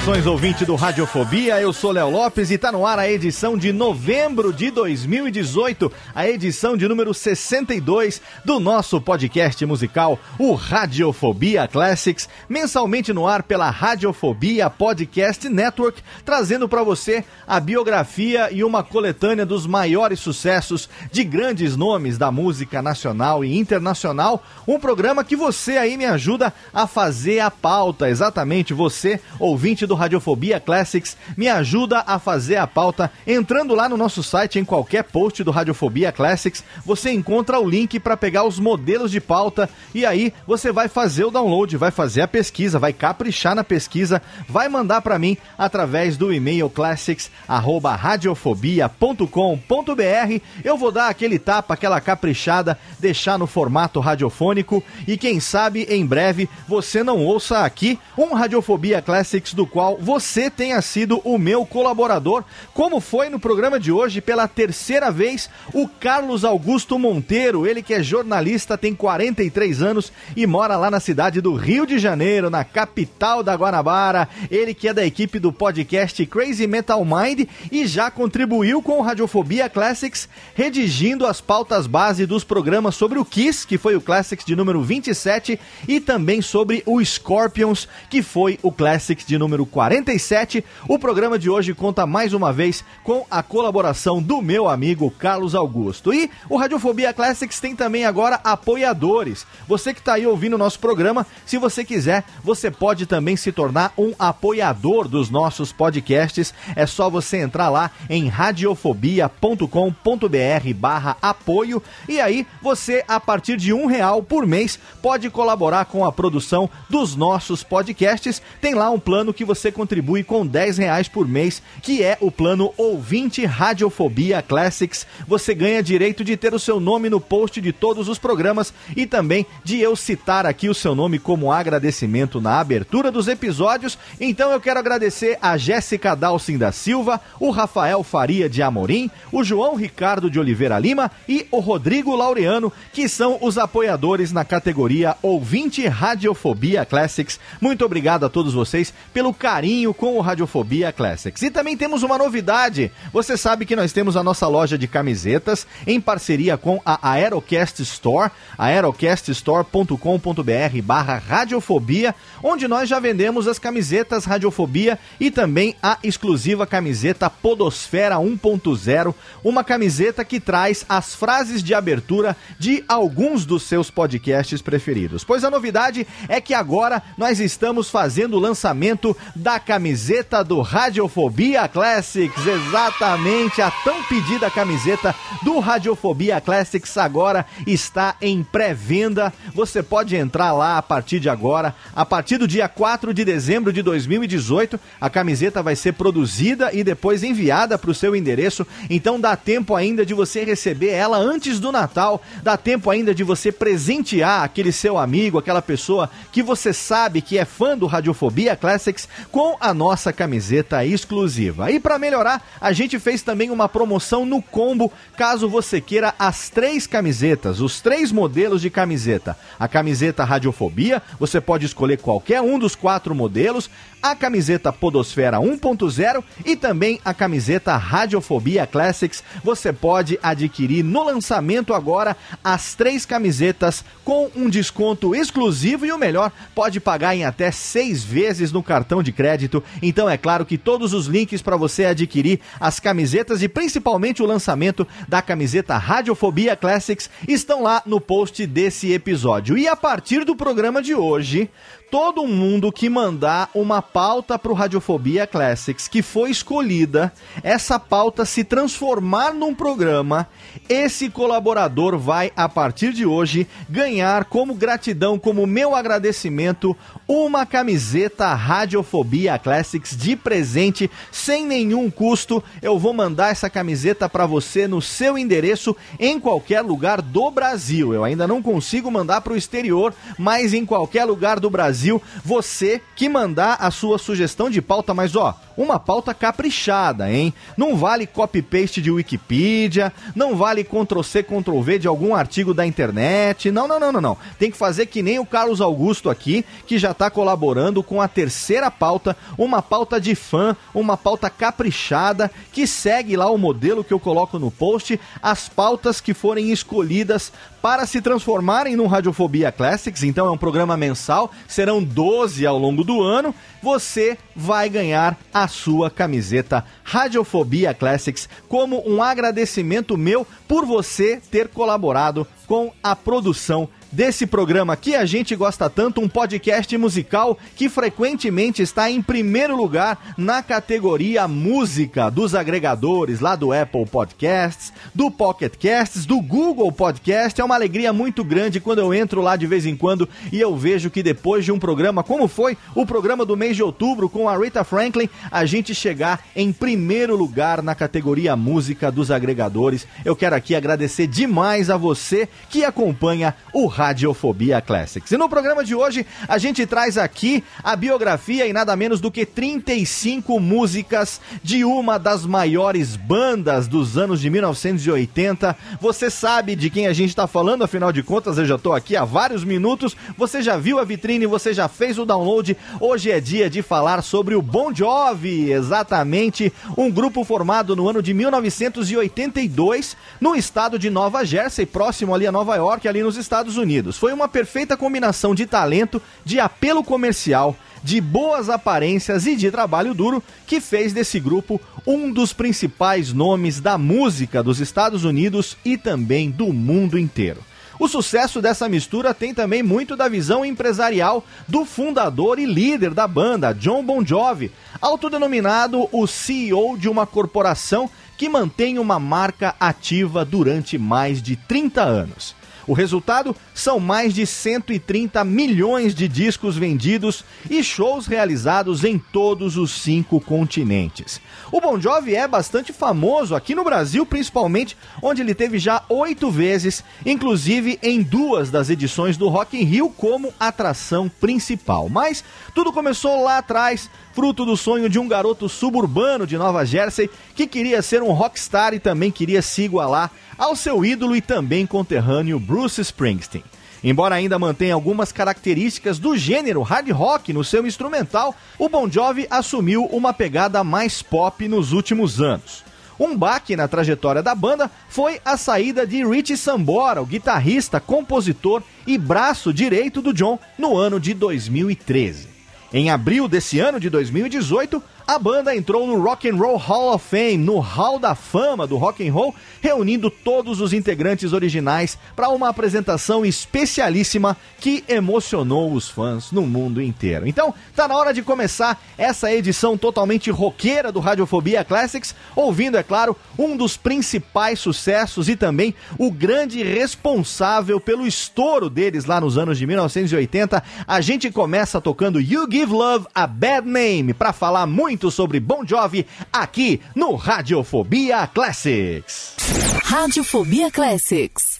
Saudações ouvinte do Radiofobia, eu sou Léo Lopes e tá no ar a edição de novembro de 2018, a edição de número 62 do nosso podcast musical, o Radiofobia Classics, mensalmente no ar pela Radiofobia Podcast Network, trazendo para você a biografia e uma coletânea dos maiores sucessos de grandes nomes da música nacional e internacional, um programa que você aí me ajuda a fazer a pauta, exatamente você, ouvinte do Radiofobia Classics, me ajuda a fazer a pauta. Entrando lá no nosso site em qualquer post do Radiofobia Classics, você encontra o link para pegar os modelos de pauta. E aí você vai fazer o download, vai fazer a pesquisa, vai caprichar na pesquisa, vai mandar para mim através do e-mail classics@radiofobia.com.br. Eu vou dar aquele tapa, aquela caprichada, deixar no formato radiofônico. E quem sabe em breve você não ouça aqui um Radiofobia Classics do qual você tenha sido o meu colaborador, como foi no programa de hoje pela terceira vez, o Carlos Augusto Monteiro, ele que é jornalista, tem 43 anos e mora lá na cidade do Rio de Janeiro, na capital da Guanabara. Ele que é da equipe do podcast Crazy Metal Mind e já contribuiu com o Radiofobia Classics, redigindo as pautas base dos programas sobre o Kiss, que foi o Classics de número 27, e também sobre o Scorpions, que foi o Classics de número 47. O programa de hoje conta mais uma vez com a colaboração do meu amigo Carlos Augusto. E o Radiofobia Classics tem também agora apoiadores. Você que está aí ouvindo o nosso programa, se você quiser, você pode também se tornar um apoiador dos nossos podcasts. É só você entrar lá em radiofobia.com.br barra apoio e aí você, a partir de um real por mês, pode colaborar com a produção dos nossos podcasts. Tem lá um plano que você contribui com 10 reais por mês, que é o plano Ouvinte Radiofobia Classics. Você ganha direito de ter o seu nome no post de todos os programas e também de eu citar aqui o seu nome como agradecimento na abertura dos episódios. Então eu quero agradecer a Jéssica Dalcin da Silva, o Rafael Faria de Amorim, o João Ricardo de Oliveira Lima e o Rodrigo Laureano, que são os apoiadores na categoria Ouvinte Radiofobia Classics. Muito obrigado a todos vocês pelo carinho com o Radiofobia Classics. E também temos uma novidade. Você sabe que nós temos a nossa loja de camisetas em parceria com a Aerocast Store, aerocaststore.com.br barra radiofobia, onde nós já vendemos as camisetas Radiofobia e também a exclusiva camiseta Podosfera 1.0, uma camiseta que traz as frases de abertura de alguns dos seus podcasts preferidos. Pois a novidade é que agora nós estamos fazendo o lançamento da camiseta do Radiofobia Classics, exatamente a tão pedida camiseta do Radiofobia Classics agora está em pré-venda. Você pode entrar lá a partir de agora, a partir do dia 4 de dezembro de 2018, a camiseta vai ser produzida e depois enviada para o seu endereço, então dá tempo ainda de você receber ela antes do Natal, dá tempo ainda de você presentear aquele seu amigo, aquela pessoa que você sabe que é fã do Radiofobia Classics com a nossa camiseta exclusiva. E para melhorar, a gente fez também uma promoção no combo, caso você queira as três camisetas, os três modelos de camiseta. A camiseta Radiofobia, você pode escolher qualquer um dos quatro modelos, a camiseta Podosfera 1.0 e também a camiseta Radiofobia Classics. Você pode adquirir no lançamento agora as três camisetas com um desconto exclusivo e o melhor, pode pagar em até seis vezes no cartão de crédito. Então é claro que todos os links para você adquirir as camisetas e principalmente o lançamento da camiseta Radiofobia Classics estão lá no post desse episódio. E a partir do programa de hoje, todo mundo que mandar uma pauta para o Radiofobia Classics que foi escolhida, essa pauta se transformar num programa, esse colaborador vai, a partir de hoje, ganhar como gratidão, como meu agradecimento, uma camiseta Radiofobia Classics de presente, sem nenhum custo. Eu vou mandar essa camiseta para você no seu endereço em qualquer lugar do Brasil. Eu ainda não consigo mandar para o exterior, mas em qualquer lugar do Brasil Brasil. Você que mandar a sua sugestão de pauta, mas ó, uma pauta caprichada, hein? Não vale copy-paste de Wikipedia, não vale Ctrl-C, Ctrl-V de algum artigo da internet. Não, não, não, não, não. Tem que fazer que nem o Carlos Augusto aqui, que já está colaborando com a terceira pauta, uma pauta de fã, uma pauta caprichada, que segue lá o modelo que eu coloco no post, as pautas que forem escolhidas para se transformarem num Radiofobia Classics, então é um programa mensal, serão 12 ao longo do ano, você vai ganhar a sua camiseta. Radiofobia Classics como um agradecimento meu por você ter colaborado com a produção desse programa que a gente gosta tanto, um podcast musical que frequentemente está em primeiro lugar na categoria música dos agregadores lá do Apple Podcasts, do Pocket Casts, do Google Podcast. É uma alegria muito grande quando eu entro lá de vez em quando e eu vejo que depois de um programa como foi o programa do mês de outubro com a Rita Franklin, a gente chegar em primeiro lugar na categoria música dos agregadores. Eu quero aqui agradecer demais a você que acompanha o Radiofobia Classics. E no programa de hoje, a gente traz aqui a biografia e nada menos do que 35 músicas de uma das maiores bandas dos anos de 1980. Você sabe de quem a gente está falando, afinal de contas, eu já estou aqui há vários minutos. Você já viu a vitrine, você já fez o download. Hoje é dia de falar sobre o Bon Jovi, exatamente, um grupo formado no ano de 1982 no estado de Nova Jersey, próximo ali a Nova York, ali nos Estados Unidos. Unidos. Foi uma perfeita combinação de talento, de apelo comercial, de boas aparências e de trabalho duro que fez desse grupo um dos principais nomes da música dos Estados Unidos e também do mundo inteiro. O sucesso dessa mistura tem também muito da visão empresarial do fundador e líder da banda, John Bon Jovi, autodenominado o CEO de uma corporação que mantém uma marca ativa durante mais de 30 anos. O resultado são mais de 130 milhões de discos vendidos e shows realizados em todos os cinco continentes. O Bon Jovi é bastante famoso aqui no Brasil, principalmente, onde ele teve já oito vezes, inclusive em duas das edições do Rock in Rio como atração principal. Mas tudo começou lá atrás, fruto do sonho de um garoto suburbano de Nova Jersey que queria ser um rockstar e também queria se igualar ao seu ídolo e também conterrâneo Bruce Springsteen. Embora ainda mantenha algumas características do gênero hard rock no seu instrumental, o Bon Jovi assumiu uma pegada mais pop nos últimos anos. Um baque na trajetória da banda foi a saída de Richie Sambora, o guitarrista, compositor e braço direito do John, no ano de 2013. Em abril desse ano de 2018, a banda entrou no Rock and Roll Hall of Fame, no Hall da Fama do Rock and Roll, reunindo todos os integrantes originais para uma apresentação especialíssima que emocionou os fãs no mundo inteiro. Então, tá na hora de começar essa edição totalmente roqueira do Radiofobia Classics, ouvindo, é claro, um dos principais sucessos e também o grande responsável pelo estouro deles lá nos anos de 1980. A gente começa tocando You Give Love a Bad Name para falar muito muito sobre Bon Jovi aqui no Radiofobia Classics. Radiofobia Classics.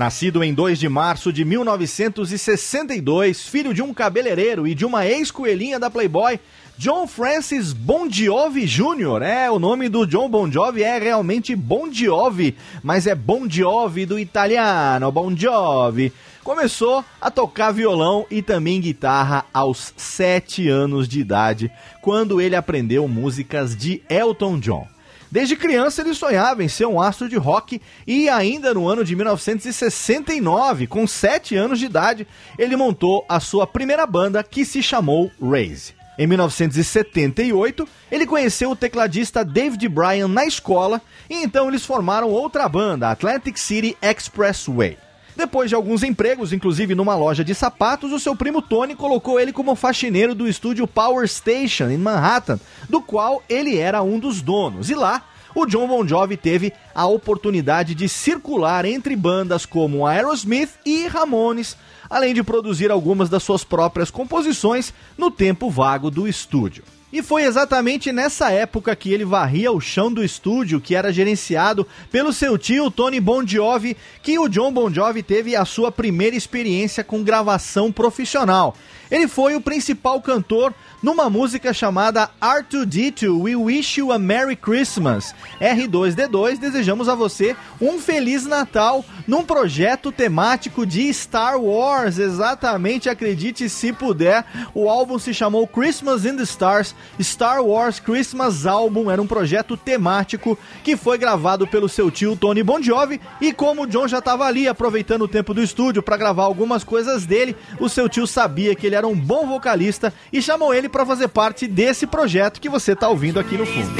Nascido em 2 de março de 1962, filho de um cabeleireiro e de uma ex-coelhinha da Playboy, John Francis Bon Jovi Jr. É, o nome do John Bon Jovi é realmente Bon Jovi, mas é Bon Jovi do italiano, Bon Jovi. Começou a tocar violão e também guitarra aos 7 anos de idade, quando ele aprendeu músicas de Elton John. Desde criança ele sonhava em ser um astro de rock e ainda no ano de 1969, com 7 anos de idade, ele montou a sua primeira banda que se chamou Raze. Em 1978, ele conheceu o tecladista David Bryan na escola e então eles formaram outra banda, Atlantic City Expressway. Depois de alguns empregos, inclusive numa loja de sapatos, o seu primo Tony colocou ele como faxineiro do estúdio Power Station em Manhattan, do qual ele era um dos donos. E lá, o John Bon Jovi teve a oportunidade de circular entre bandas como Aerosmith e Ramones, além de produzir algumas das suas próprias composições no tempo vago do estúdio. E foi exatamente nessa época que ele varria o chão do estúdio, que era gerenciado pelo seu tio Tony Bon Jovi, que o John Bon Jovi teve a sua primeira experiência com gravação profissional. Ele foi o principal cantor numa música chamada R2D2 We Wish You a Merry Christmas. R2D2, desejamos a você um Feliz Natal num projeto temático de Star Wars. Exatamente, acredite se puder. O álbum se chamou Christmas in the Stars, Star Wars Christmas Album. Era um projeto temático que foi gravado pelo seu tio Tony Bon Jovi. E como o John já estava ali aproveitando o tempo do estúdio para gravar algumas coisas dele, o seu tio sabia que ele era um bom vocalista e chamou ele para fazer parte desse projeto que você está ouvindo aqui no fundo.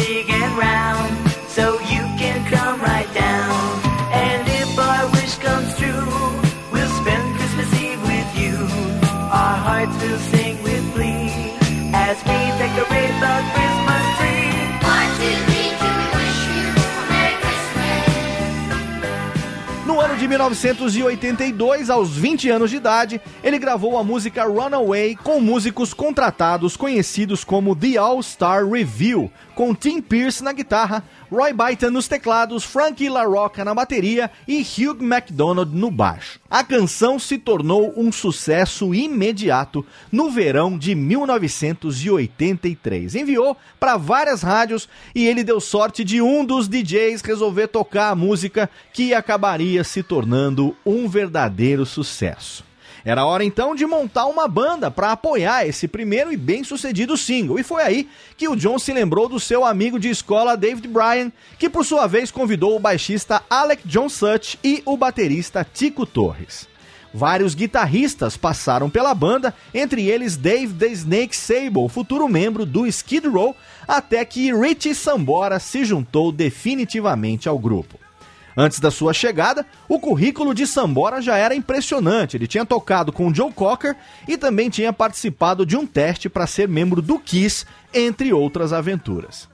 as we de 1982, aos 20 anos de idade, ele gravou a música Runaway com músicos contratados conhecidos como The All Star Review, com Tim Pierce na guitarra, Roy Byton nos teclados, Frankie LaRocca na bateria e Hugh MacDonald no baixo. A canção se tornou um sucesso imediato no verão de 1983. Enviou para várias rádios e ele deu sorte de um dos DJs resolver tocar a música que acabaria se tornando um verdadeiro sucesso. Era hora então de montar uma banda para apoiar esse primeiro e bem-sucedido single. E foi aí que o John se lembrou do seu amigo de escola David Bryan, que por sua vez convidou o baixista Alec John Such e o baterista Tico Torres. Vários guitarristas passaram pela banda, entre eles Dave The Snake Sable, futuro membro do Skid Row, até que Richie Sambora se juntou definitivamente ao grupo. Antes da sua chegada, o currículo de Sambora já era impressionante. Ele tinha tocado com Joe Cocker e também tinha participado de um teste para ser membro do Kiss, entre outras aventuras.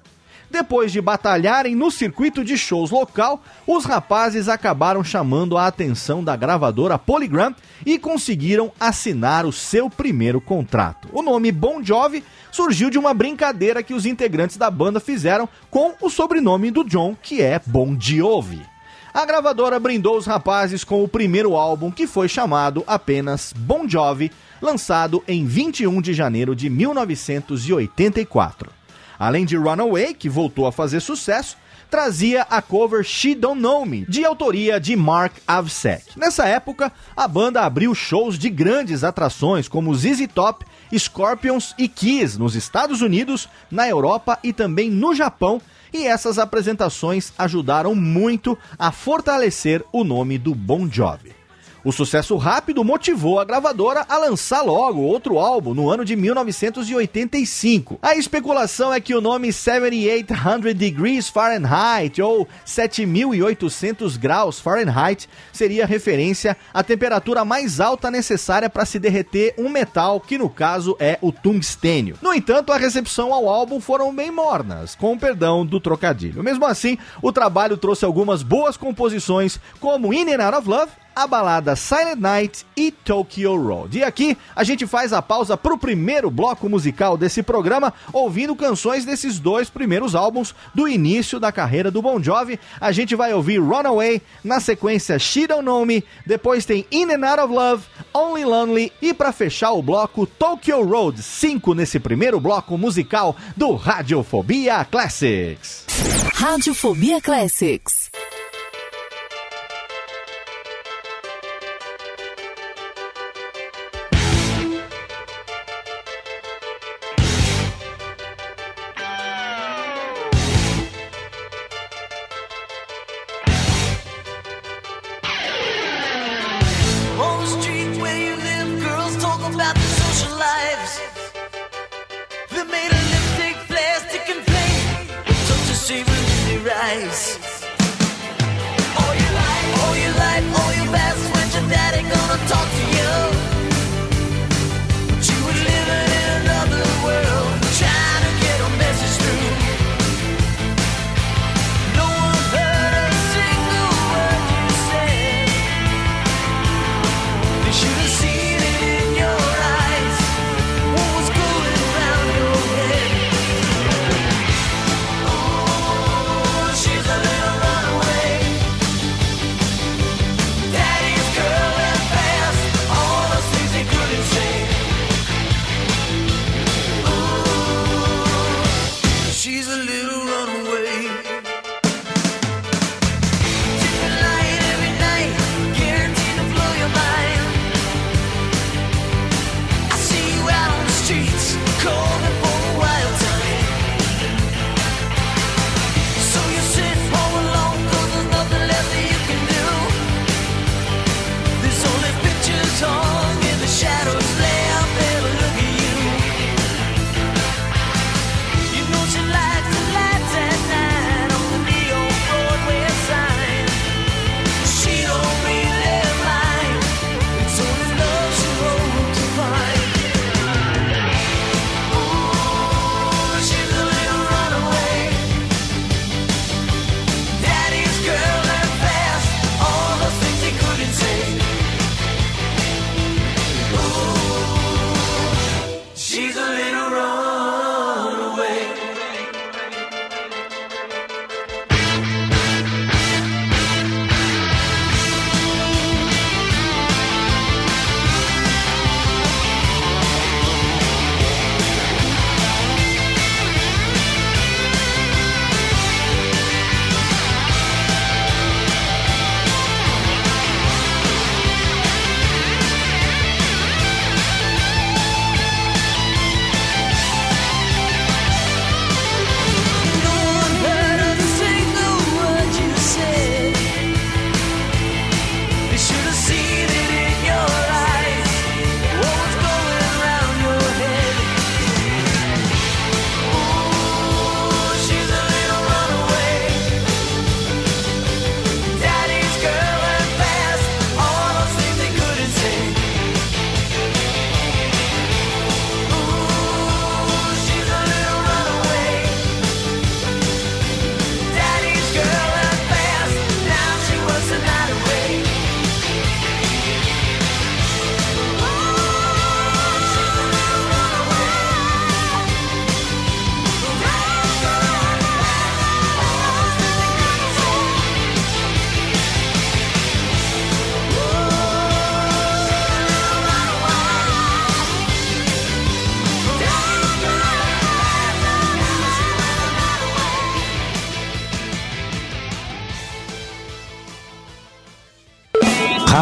Depois de batalharem no circuito de shows local, os rapazes acabaram chamando a atenção da gravadora Polygram e conseguiram assinar o seu primeiro contrato. O nome Bon Jovi surgiu de uma brincadeira que os integrantes da banda fizeram com o sobrenome do John, que é Bon Jovi. A gravadora brindou os rapazes com o primeiro álbum que foi chamado apenas Bon Jovi, lançado em 21 de janeiro de 1984. Além de Runaway, que voltou a fazer sucesso, trazia a cover She Don't Know Me, de autoria de Mark Avsek. Nessa época, a banda abriu shows de grandes atrações como ZZ Top, Scorpions e Kiss nos Estados Unidos, na Europa e também no Japão, e essas apresentações ajudaram muito a fortalecer o nome do Bon Jovi. O sucesso rápido motivou a gravadora a lançar logo outro álbum no ano de 1985. A especulação é que o nome 7800 Degrees Fahrenheit ou 7800 graus Fahrenheit seria referência à temperatura mais alta necessária para se derreter um metal, que no caso é o tungstênio. No entanto, a recepção ao álbum foram bem mornas, com perdão do trocadilho. Mesmo assim, o trabalho trouxe algumas boas composições, como In and Out of Love a balada Silent Night e Tokyo Road. E aqui a gente faz a pausa para o primeiro bloco musical desse programa, ouvindo canções desses dois primeiros álbuns do início da carreira do Bon Jovi. A gente vai ouvir Runaway, na sequência She Don't Know Me, depois tem In and Out of Love, Only Lonely e para fechar o bloco Tokyo Road 5 nesse primeiro bloco musical do Radiofobia Classics. Radiofobia Classics.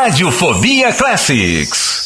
Radiofobia Classics.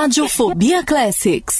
Radiofobia Classics.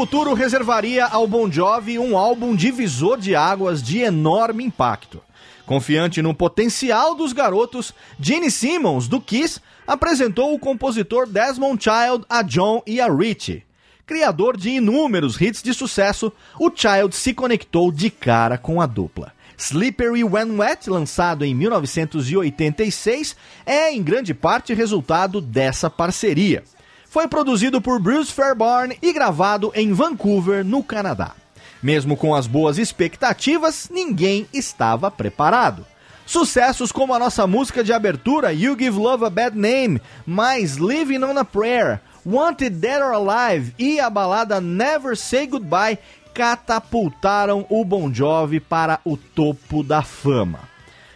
Futuro reservaria ao Bon Jovi um álbum divisor de águas de enorme impacto. Confiante no potencial dos garotos, Gene Simmons, do Kiss, apresentou o compositor Desmond Child a John e a Richie. Criador de inúmeros hits de sucesso, o Child se conectou de cara com a dupla. Slippery When Wet, lançado em 1986, é em grande parte resultado dessa parceria. Foi produzido por Bruce Fairbairn e gravado em Vancouver, no Canadá. Mesmo com as boas expectativas, ninguém estava preparado. Sucessos como a nossa música de abertura You Give Love a Bad Name, mais Living on a Prayer, Wanted Dead or Alive e a balada Never Say Goodbye catapultaram o Bon Jovi para o topo da fama.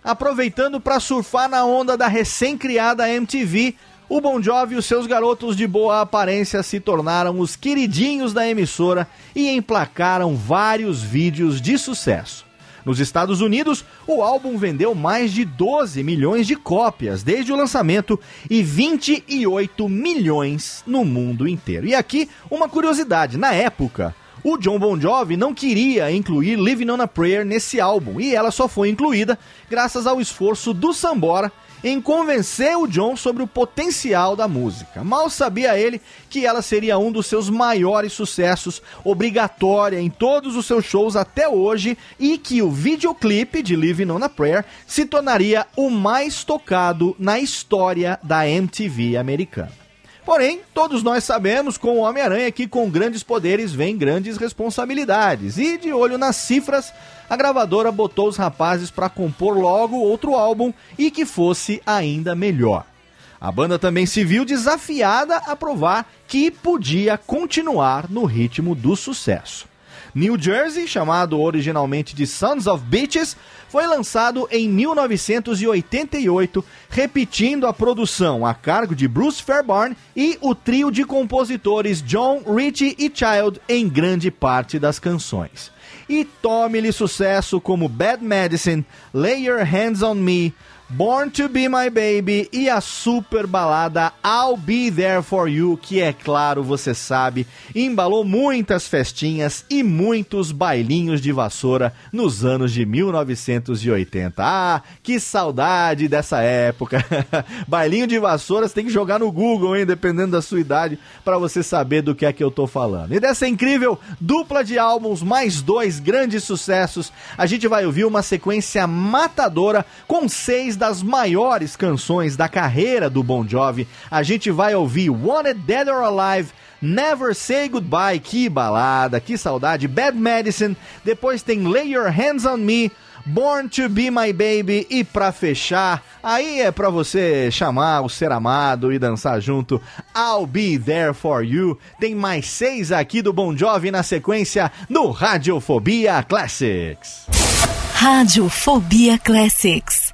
Aproveitando para surfar na onda da recém-criada MTV, o Bon Jovi e os seus garotos de boa aparência se tornaram os queridinhos da emissora e emplacaram vários vídeos de sucesso. Nos Estados Unidos, o álbum vendeu mais de 12 milhões de cópias desde o lançamento e 28 milhões no mundo inteiro. E aqui, uma curiosidade: na época, o John Bon Jovi não queria incluir Living on a Prayer nesse álbum e ela só foi incluída graças ao esforço do Sambora em convencer o John sobre o potencial da música. Mal sabia ele que ela seria um dos seus maiores sucessos, obrigatória em todos os seus shows até hoje, e que o videoclipe de Living on a Prayer se tornaria o mais tocado na história da MTV americana. Porém, todos nós sabemos com o Homem-Aranha que com grandes poderes vem grandes responsabilidades. E de olho nas cifras, a gravadora botou os rapazes para compor logo outro álbum e que fosse ainda melhor. A banda também se viu desafiada a provar que podia continuar no ritmo do sucesso. New Jersey, chamado originalmente de Sons of Bitches, foi lançado em 1988, repetindo a produção a cargo de Bruce Fairbairn e o trio de compositores John, Ritchie e Child em grande parte das canções. E tome-lhe sucesso como Bad Medicine, Lay Your Hands on Me, Born to Be My Baby e a super balada I'll Be There For You, que é claro, você sabe, embalou muitas festinhas e muitos bailinhos de vassoura nos anos de 1980. Ah, que saudade dessa época! Bailinho de vassoura você tem que jogar no Google, hein, dependendo da sua idade, para você saber do que é que eu tô falando. E dessa incrível dupla de álbuns, mais dois grandes sucessos, a gente vai ouvir uma sequência matadora com seis das maiores canções da carreira do Bon Jovi. A gente vai ouvir Wanted Dead or Alive, Never Say Goodbye, que balada, que saudade, Bad Medicine, depois tem Lay Your Hands on Me, Born to Be My Baby e pra fechar, aí é pra você chamar o ser amado e dançar junto, I'll Be There For You. Tem mais seis aqui do Bon Jovi na sequência no Radiofobia Classics. Radiofobia Classics.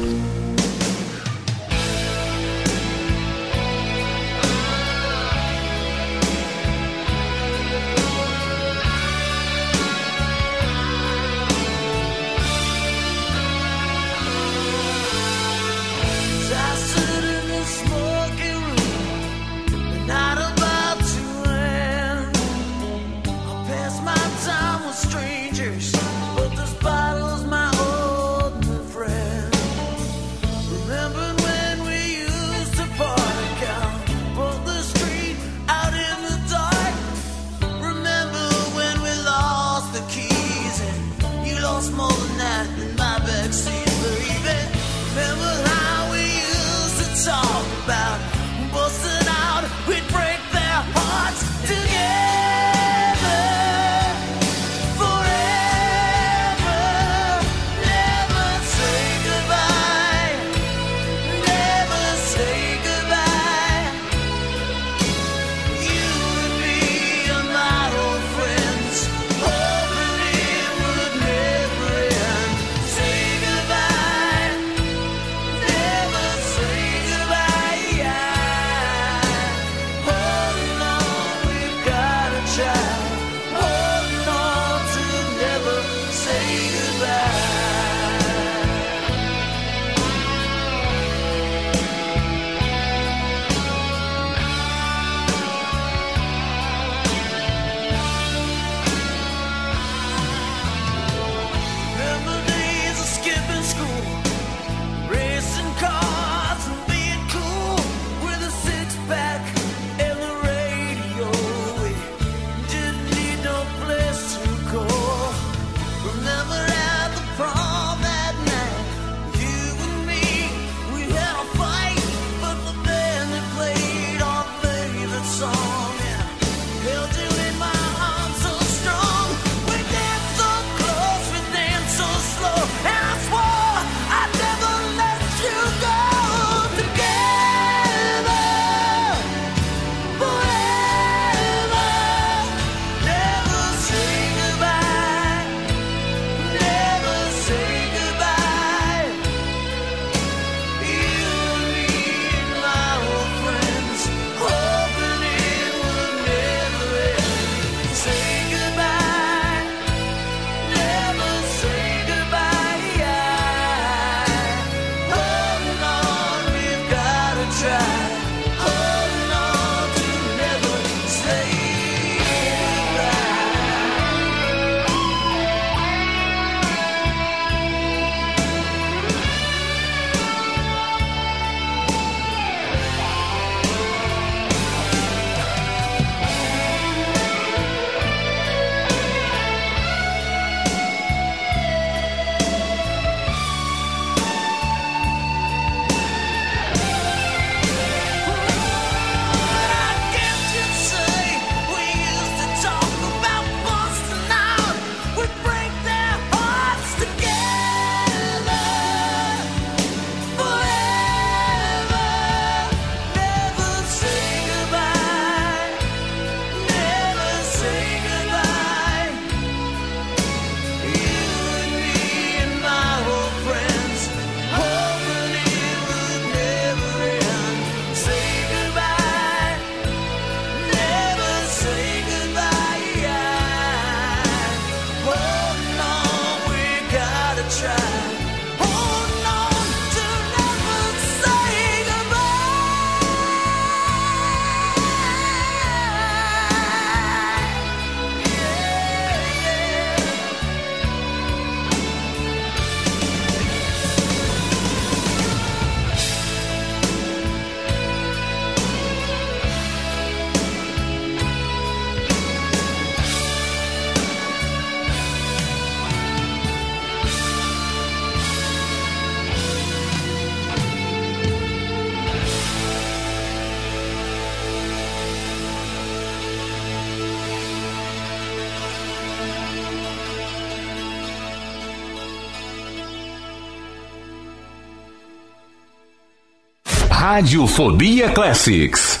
Radiofobia Classics.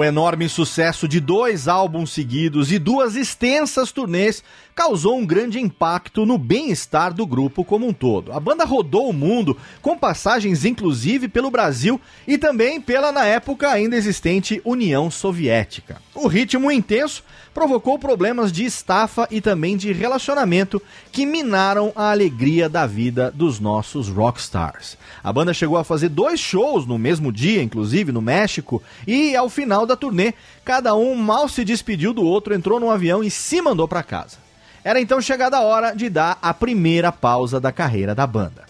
O enorme sucesso de dois álbuns seguidos e duas extensas turnês causou um grande impacto no bem-estar do grupo como um todo. A banda rodou o mundo, com passagens inclusive pelo Brasil e também pela, na época, ainda existente União Soviética. O ritmo intenso provocou problemas de estafa e também de relacionamento que minaram a alegria da vida dos nossos rockstars. A banda chegou a fazer dois shows no mesmo dia, inclusive no México, e ao final da turnê, cada um mal se despediu do outro, entrou num avião e se mandou para casa. Era então chegada a hora de dar a primeira pausa da carreira da banda.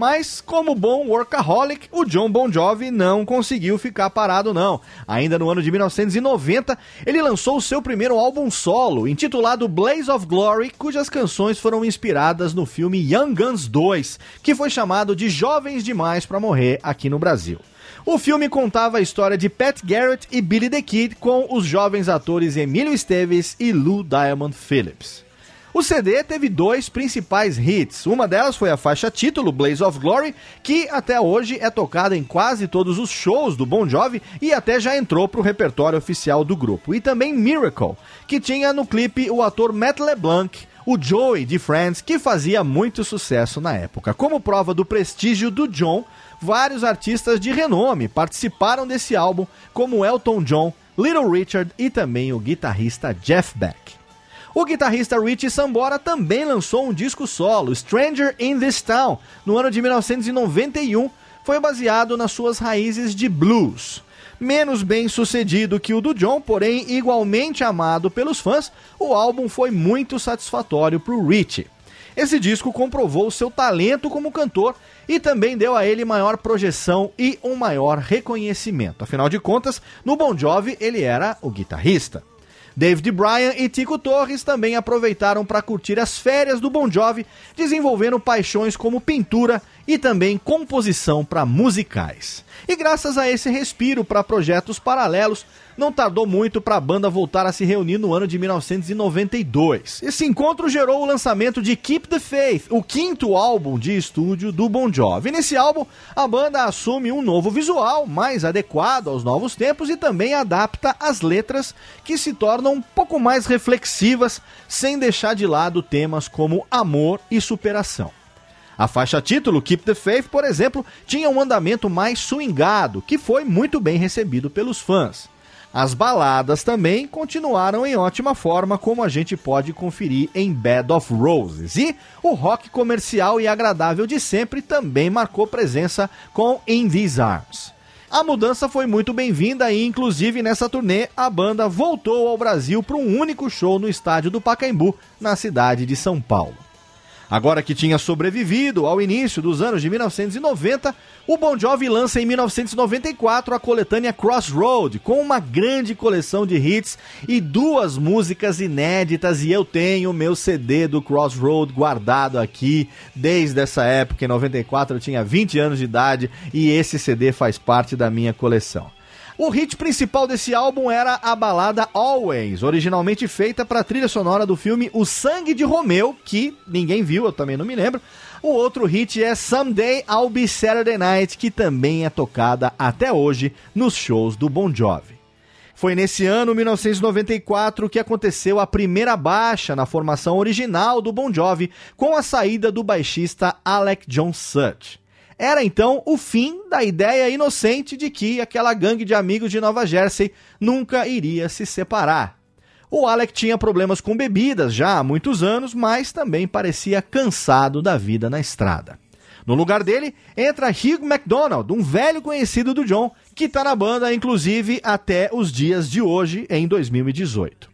Mas, como bom workaholic, o John Bon Jovi não conseguiu ficar parado não. Ainda no ano de 1990, ele lançou o seu primeiro álbum solo, intitulado Blaze of Glory, cujas canções foram inspiradas no filme Young Guns 2, que foi chamado de Jovens Demais para Morrer aqui no Brasil. O filme contava a história de Pat Garrett e Billy the Kid com os jovens atores Emílio Esteves e Lou Diamond Phillips. O CD teve dois principais hits. Uma delas foi a faixa título Blaze of Glory, que até hoje é tocada em quase todos os shows do Bon Jovi e até já entrou para o repertório oficial do grupo. E também Miracle, que tinha no clipe o ator Matt LeBlanc, o Joey de Friends, que fazia muito sucesso na época. Como prova do prestígio do John, vários artistas de renome participaram desse álbum, como Elton John, Little Richard e também o guitarrista Jeff Beck. O guitarrista Richie Sambora também lançou um disco solo, Stranger in This Town, no ano de 1991. Foi baseado nas suas raízes de blues. Menos bem sucedido que o do John, porém igualmente amado pelos fãs, o álbum foi muito satisfatório para o Richie. Esse disco comprovou seu talento como cantor e também deu a ele maior projeção e um maior reconhecimento. Afinal de contas, no Bon Jovi ele era o guitarrista. David Bryan e Tico Torres também aproveitaram para curtir as férias do Bon Jovi, desenvolvendo paixões como pintura e também composição para musicais. E graças a esse respiro para projetos paralelos, não tardou muito para a banda voltar a se reunir no ano de 1992. Esse encontro gerou o lançamento de Keep the Faith, o quinto álbum de estúdio do Bon Jovi. nesse álbum, a banda assume um novo visual, mais adequado aos novos tempos e também adapta as letras que se tornam um pouco mais reflexivas, sem deixar de lado temas como amor e superação. A faixa título, Keep the Faith, por exemplo, tinha um andamento mais swingado, que foi muito bem recebido pelos fãs. As baladas também continuaram em ótima forma, como a gente pode conferir em Bed of Roses. E o rock comercial e agradável de sempre também marcou presença com In These Arms. A mudança foi muito bem-vinda e, inclusive, nessa turnê, a banda voltou ao Brasil para um único show no estádio do Pacaembu, na cidade de São Paulo. Agora que tinha sobrevivido ao início dos anos de 1990, o Bon Jovi lança em 1994 a coletânea Crossroad, com uma grande coleção de hits e duas músicas inéditas. E eu tenho meu CD do Crossroad guardado aqui desde essa época. Em 94 eu tinha 20 anos de idade e esse CD faz parte da minha coleção. O hit principal desse álbum era a balada Always, originalmente feita para a trilha sonora do filme O Sangue de Romeu, que ninguém viu, eu também não me lembro. O outro hit é Someday I'll Be Saturday Night, que também é tocada até hoje nos shows do Bon Jovi. Foi nesse ano, 1994, que aconteceu a primeira baixa na formação original do Bon Jovi, com a saída do baixista Alec John Such. Era então o fim da ideia inocente de que aquela gangue de amigos de Nova Jersey nunca iria se separar. O Alec tinha problemas com bebidas já há muitos anos, mas também parecia cansado da vida na estrada. No lugar dele entra Hugh MacDonald, um velho conhecido do John, que está na banda inclusive até os dias de hoje, em 2018.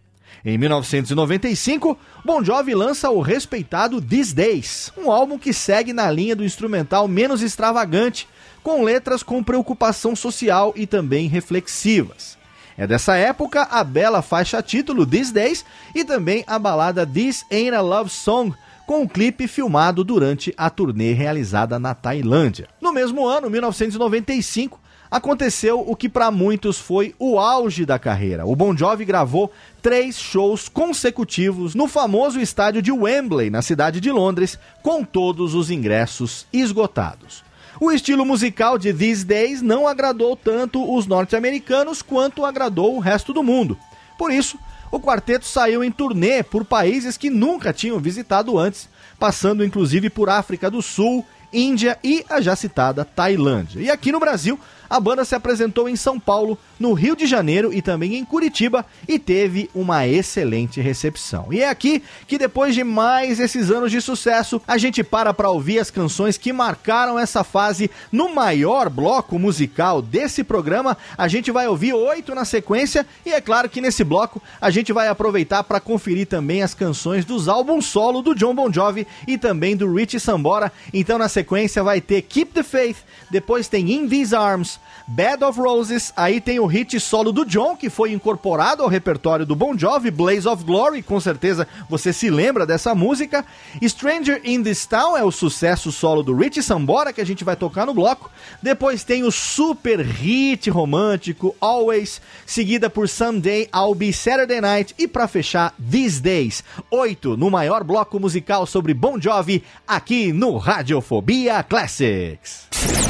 Em 1995, Bon Jovi lança o respeitado These Days, um álbum que segue na linha do instrumental menos extravagante, com letras com preocupação social e também reflexivas. É dessa época a bela faixa título These Days e também a balada This Ain't a Love Song, com um clipe filmado durante a turnê realizada na Tailândia. No mesmo ano, 1995, aconteceu o que para muitos foi o auge da carreira. O Bon Jovi gravou três shows consecutivos no famoso estádio de Wembley, na cidade de Londres, com todos os ingressos esgotados. O estilo musical de These Days não agradou tanto os norte-americanos quanto agradou o resto do mundo. Por isso, o quarteto saiu em turnê por países que nunca tinham visitado antes, passando inclusive por África do Sul, Índia e a já citada Tailândia. E aqui no Brasil, a banda se apresentou em São Paulo, no Rio de Janeiro e também em Curitiba e teve uma excelente recepção. E é aqui que depois de mais esses anos de sucesso, a gente para para ouvir as canções que marcaram essa fase no maior bloco musical desse programa. A gente vai ouvir oito na sequência e é claro que nesse bloco a gente vai aproveitar para conferir também as canções dos álbuns solo do John Bon Jovi e também do Richie Sambora. Então na sequência vai ter Keep the Faith, depois tem In These Arms, Bed of Roses, aí tem o hit solo do John, que foi incorporado ao repertório do Bon Jovi, Blaze of Glory, com certeza você se lembra dessa música. Stranger in This Town é o sucesso solo do Richie Sambora, que a gente vai tocar no bloco. Depois tem o super hit romântico Always, seguida por Someday I'll Be Saturday Night e para fechar These Days. Oito no maior bloco musical sobre Bon Jovi, aqui no Radiofobia Classics.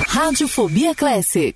Radiofobia Classics.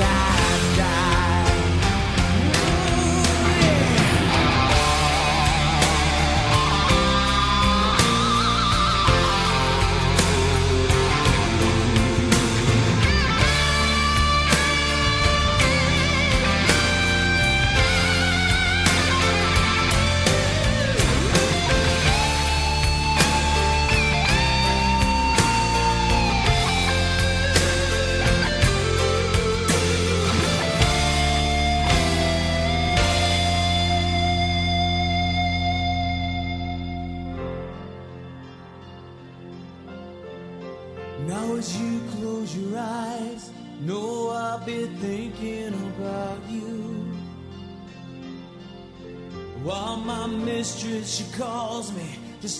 Yeah.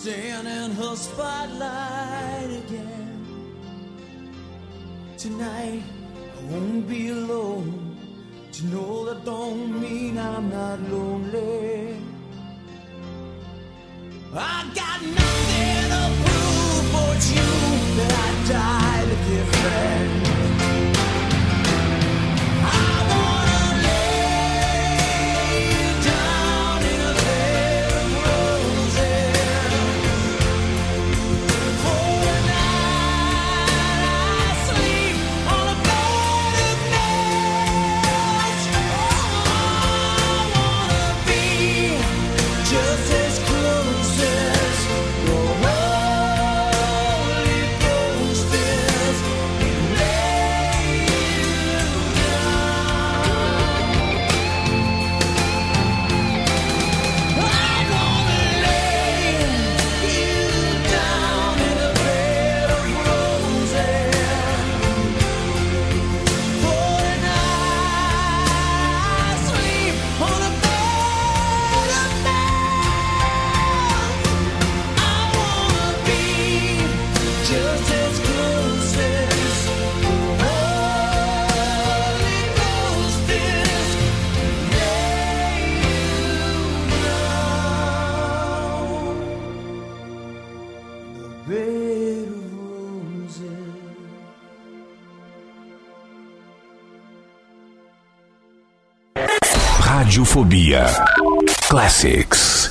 stand in her spotlight again. Tonight I won't be alone. To know that don't mean I'm not lonely. I got nothing to prove for you that I died a different. Classics.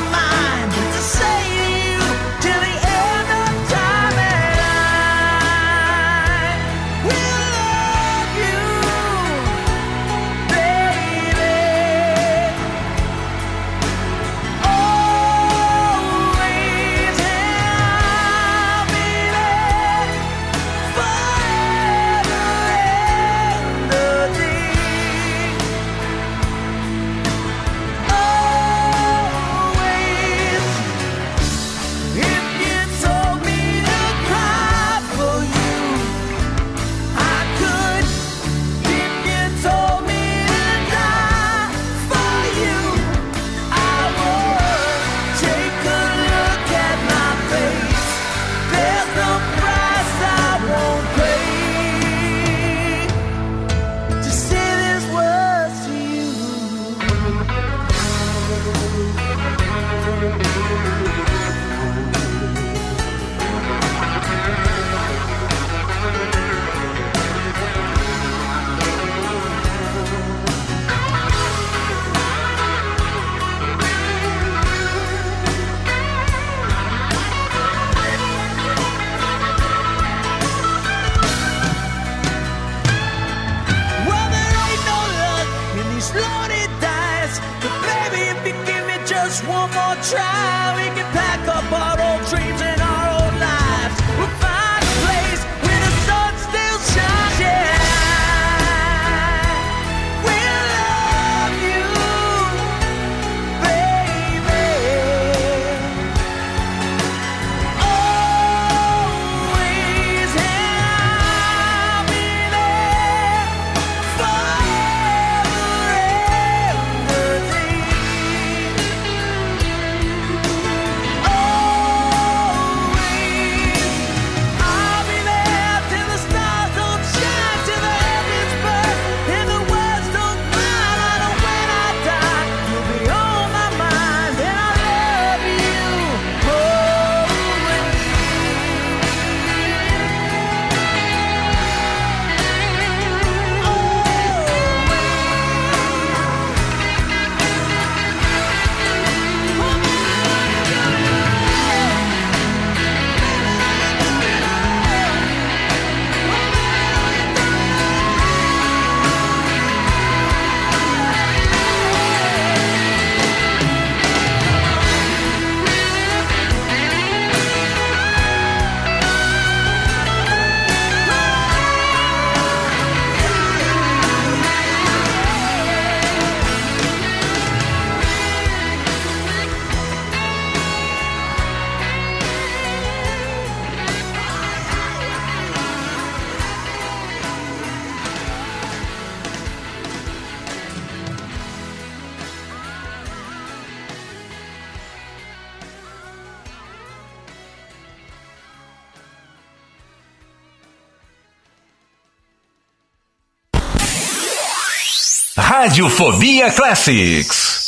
of. Radiofobia Classics.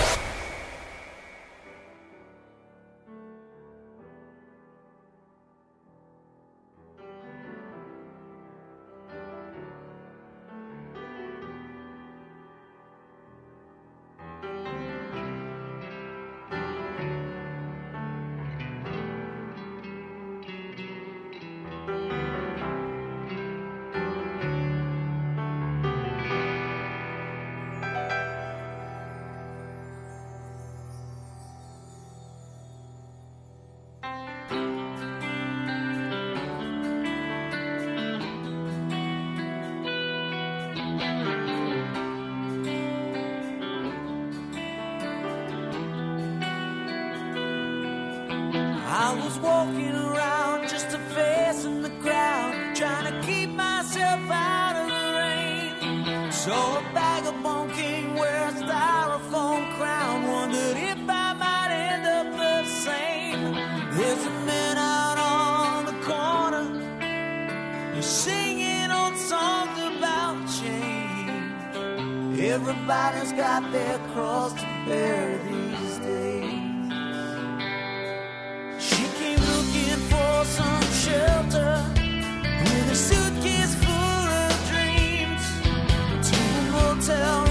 was walking around just a face in the crowd, trying to keep myself out of the rain. So a vagabond king wears a styrofoam crown, wondered if I might end up the same. There's a man out on the corner, he's singing old songs about change. Everybody's got their cross to bear. tell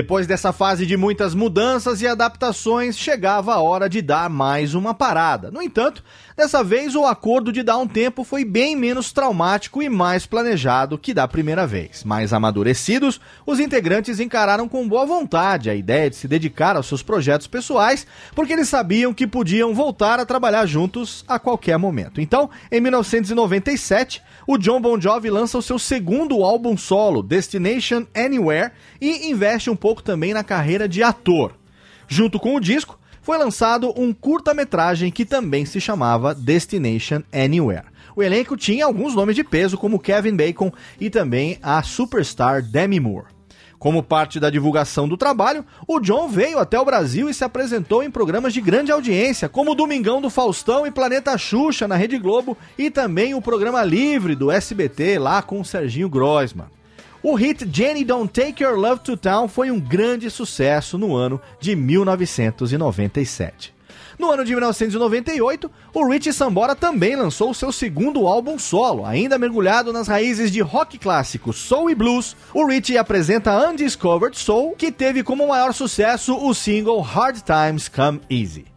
Depois dessa fase de muitas mudanças e adaptações, chegava a hora de dar mais uma parada. No entanto, dessa vez o acordo de dar um tempo foi bem menos traumático e mais planejado que da primeira vez. Mais amadurecidos, os integrantes encararam com boa vontade a ideia de se dedicar aos seus projetos pessoais, porque eles sabiam que podiam voltar a trabalhar juntos a qualquer momento. Então, em 1997, o John Bon Jovi lança o seu segundo álbum solo, Destination Anywhere, e investe um pouco também na carreira de ator. Junto com o disco, foi lançado um curta-metragem que também se chamava Destination Anywhere. O elenco tinha alguns nomes de peso, como Kevin Bacon e também a superstar Demi Moore. Como parte da divulgação do trabalho, o John veio até o Brasil e se apresentou em programas de grande audiência, como Domingão do Faustão e Planeta Xuxa na Rede Globo e também o programa Livre do SBT lá com o Serginho Groisman. O hit Jenny Don't Take Your Love to Town foi um grande sucesso no ano de 1997. No ano de 1998, o Richie Sambora também lançou seu segundo álbum solo, ainda mergulhado nas raízes de rock clássico, soul e blues. O Richie apresenta Undiscovered Soul, que teve como maior sucesso o single Hard Times Come Easy.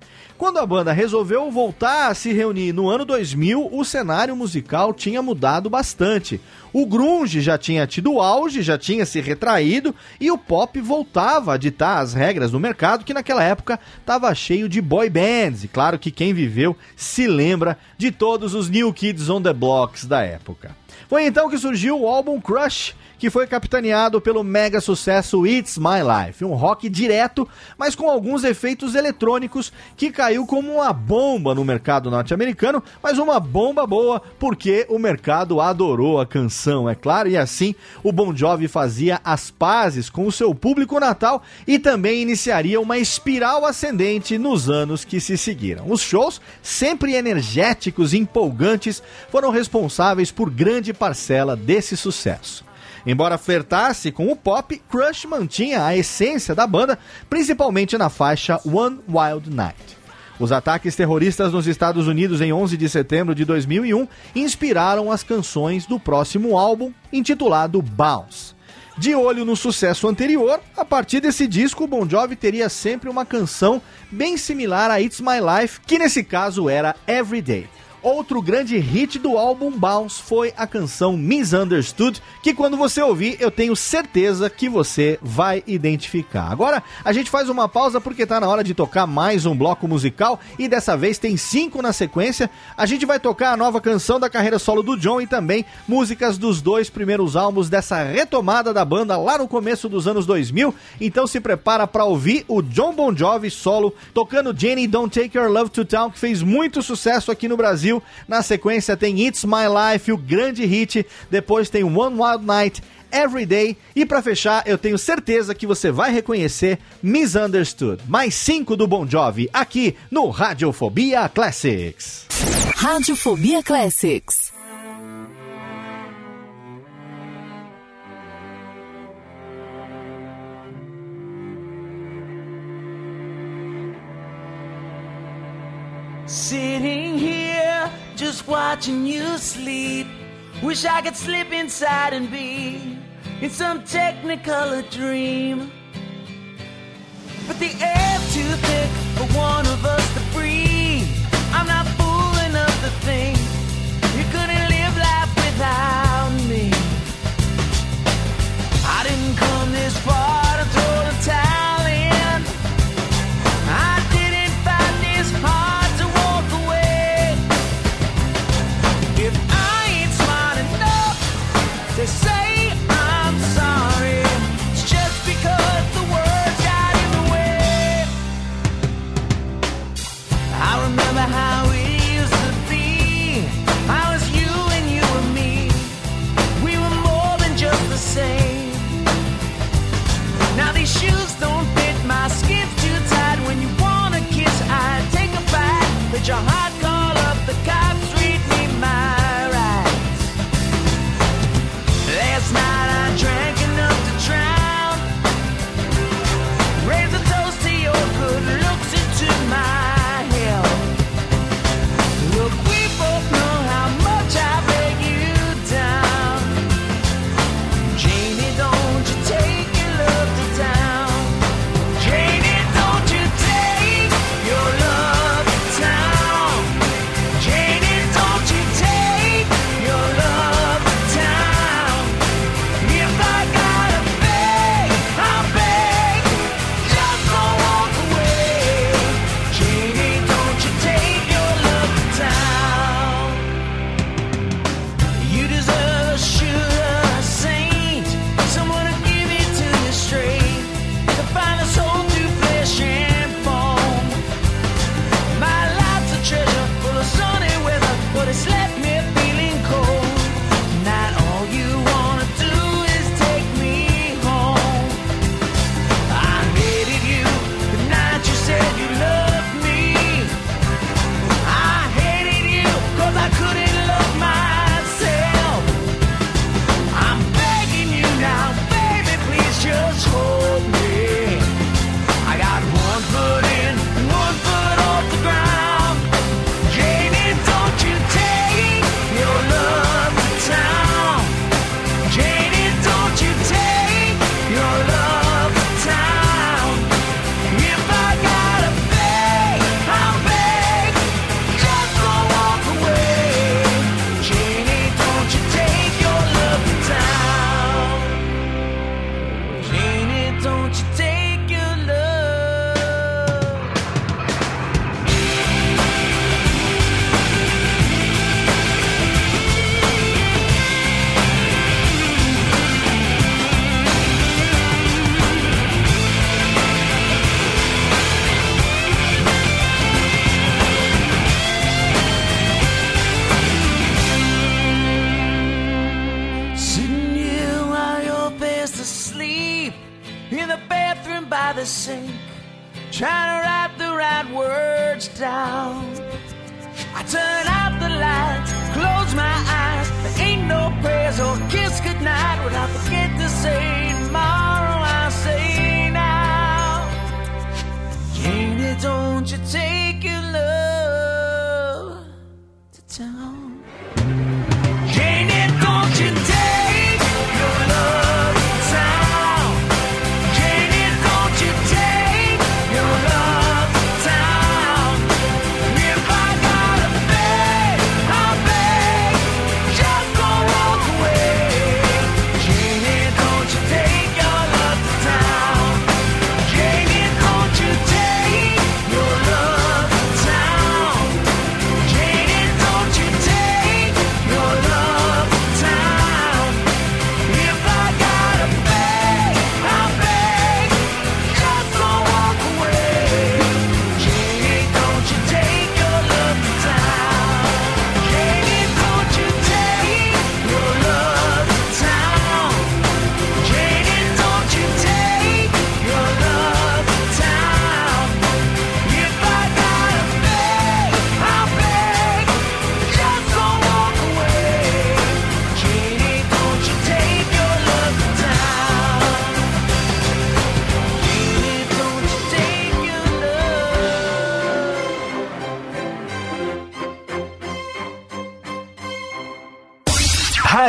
Quando a banda resolveu voltar a se reunir no ano 2000, o cenário musical tinha mudado bastante. O grunge já tinha tido auge, já tinha se retraído e o pop voltava a ditar as regras do mercado que naquela época estava cheio de boy bands. E claro que quem viveu se lembra de todos os New Kids on the Blocks da época. Foi então que surgiu o álbum Crush, que foi capitaneado pelo mega sucesso It's My Life, um rock direto, mas com alguns efeitos eletrônicos que caiu como uma bomba no mercado norte-americano, mas uma bomba boa porque o mercado adorou a canção, é claro, e assim o Bon Jovi fazia as pazes com o seu público natal e também iniciaria uma espiral ascendente nos anos que se seguiram. Os shows, sempre energéticos e empolgantes, foram responsáveis por grande parcela desse sucesso. Embora flertasse com o pop, Crush mantinha a essência da banda, principalmente na faixa One Wild Night. Os ataques terroristas nos Estados Unidos em 11 de setembro de 2001 inspiraram as canções do próximo álbum, intitulado Bounce. De olho no sucesso anterior, a partir desse disco, Bon Jovi teria sempre uma canção bem similar a It's My Life, que nesse caso era Everyday. Outro grande hit do álbum Bounce foi a canção Misunderstood, que quando você ouvir, eu tenho certeza que você vai identificar. Agora, a gente faz uma pausa porque tá na hora de tocar mais um bloco musical e dessa vez tem cinco na sequência. A gente vai tocar a nova canção da carreira solo do John e também músicas dos dois primeiros álbuns dessa retomada da banda lá no começo dos anos 2000. Então se prepara para ouvir o John Bon Jovi solo tocando Jenny Don't Take Your Love to Town, que fez muito sucesso aqui no Brasil. Na sequência tem It's My Life, o grande hit. Depois tem One Wild Night, Everyday. E para fechar, eu tenho certeza que você vai reconhecer Misunderstood. Mais cinco do Bon Jovi aqui no Radiofobia Classics. Radiofobia Classics. Sitting here, just watching you sleep. Wish I could slip inside and be in some technicolor dream. But the air's too thick for one of us to breathe. I'm not fool enough to think you couldn't live life without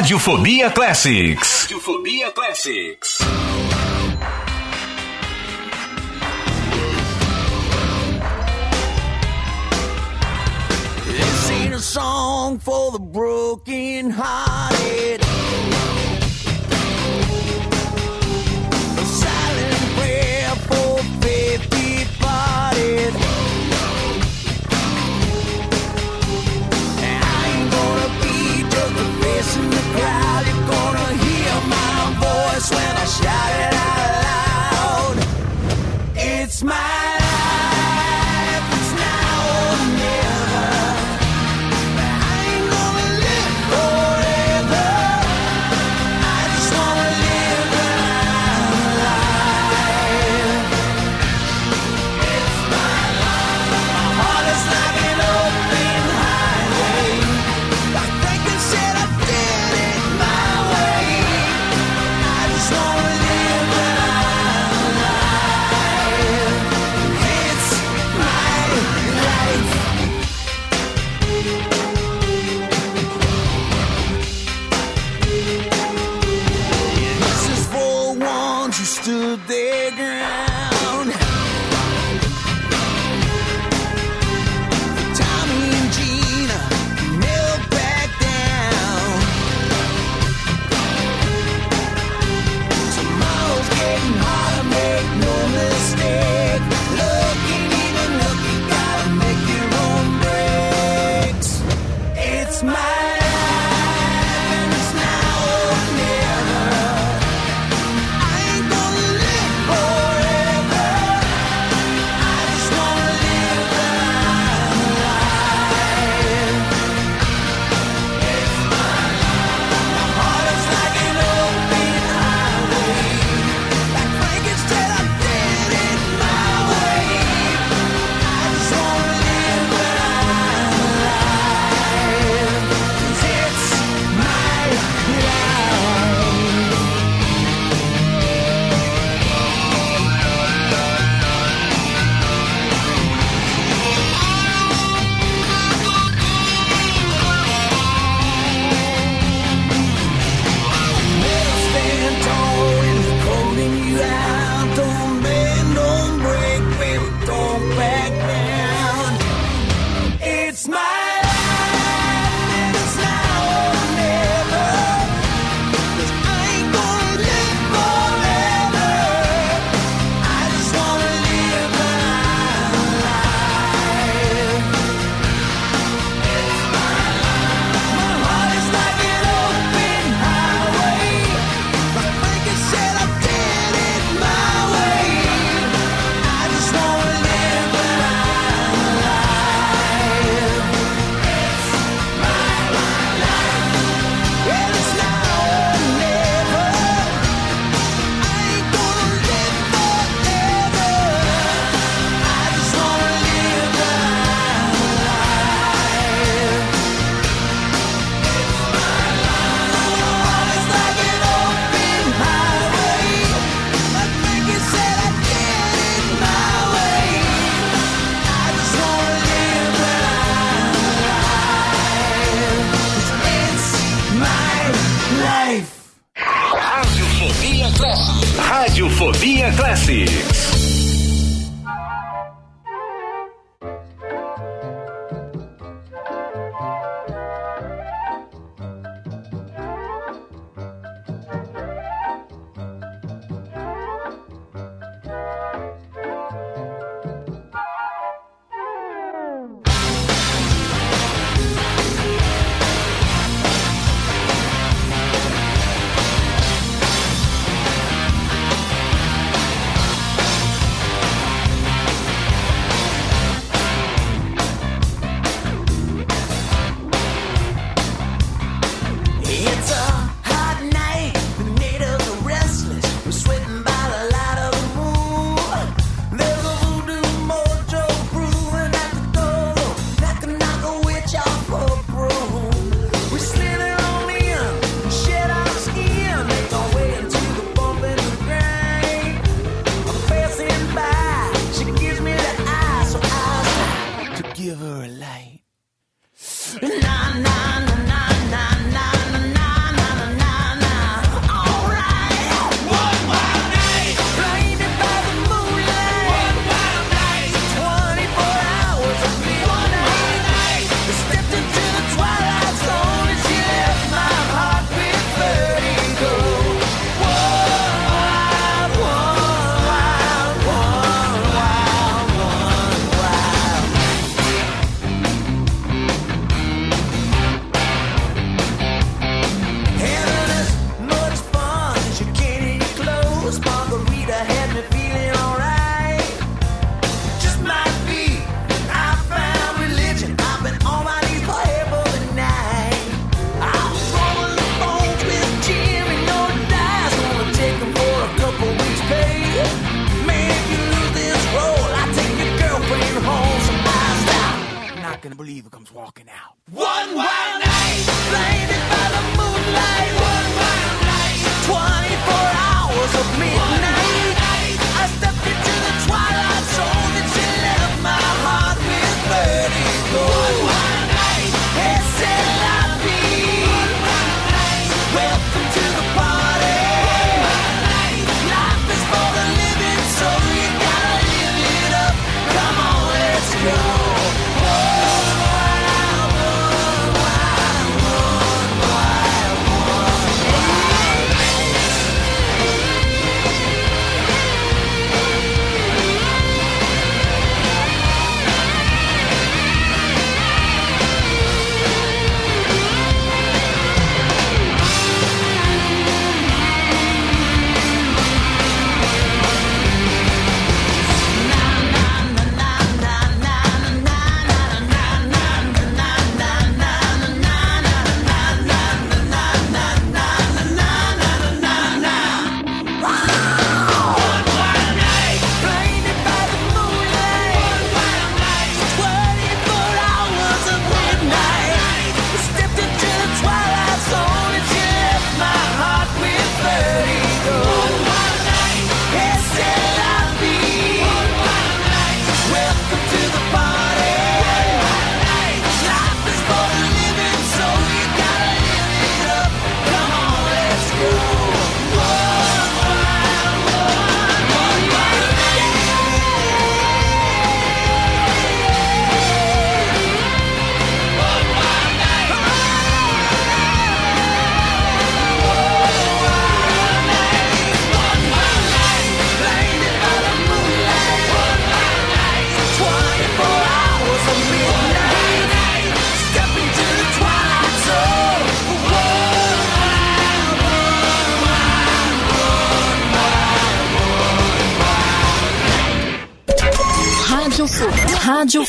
Radiofobia Classics. Radiofobia Classics. This ain't a song for the broken heart.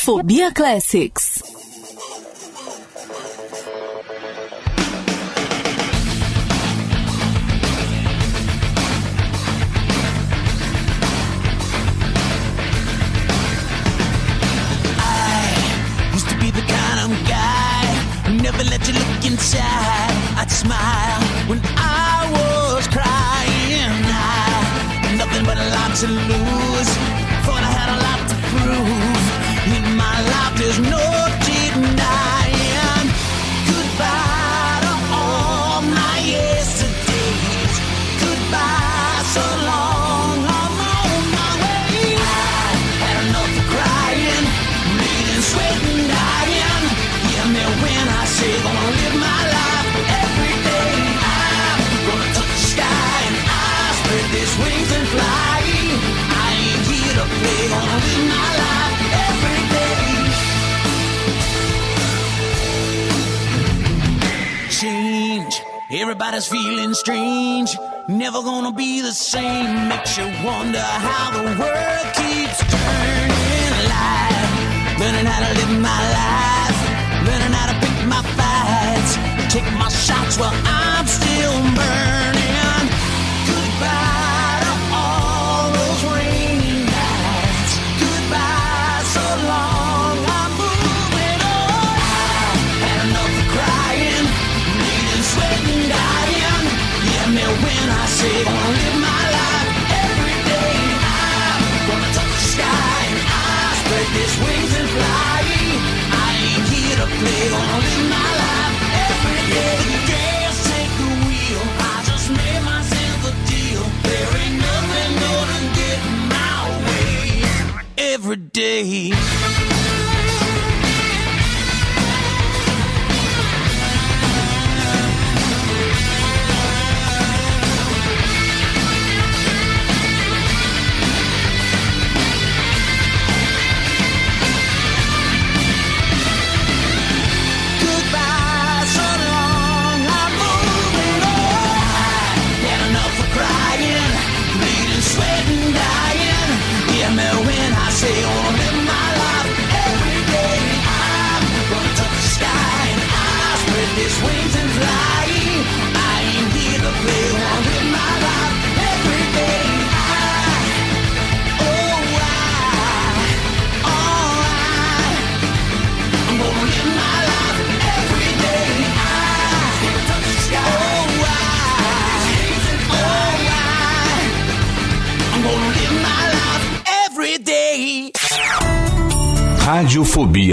Fobia Classics.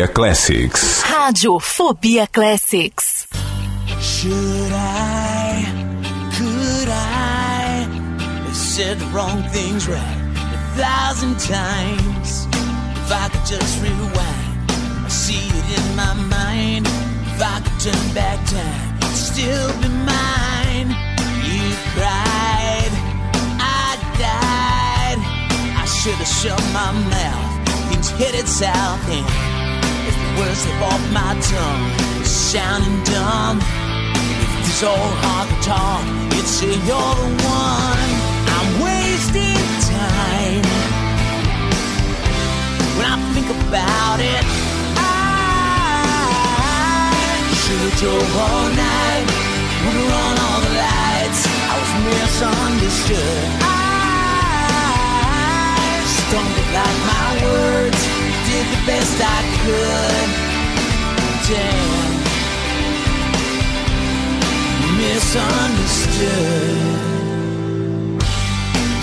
Radiofobia Classics. Radiofobia Classics. Should I? Could I? Have said the wrong things right a thousand times. If I could just rewind, I see it in my mind. If I could turn back time, it'd still be mine. You cried, I died. I should have shut my mouth. Things headed south and if the words slip off my tongue, sounding dumb. If this old heart could talk, it'd say you're the one. I'm wasting time. When I think about it, I should've drove all night. Would've run all the lights. I was misunderstood. I stumbled like my words. Did the best I could. Damn misunderstood.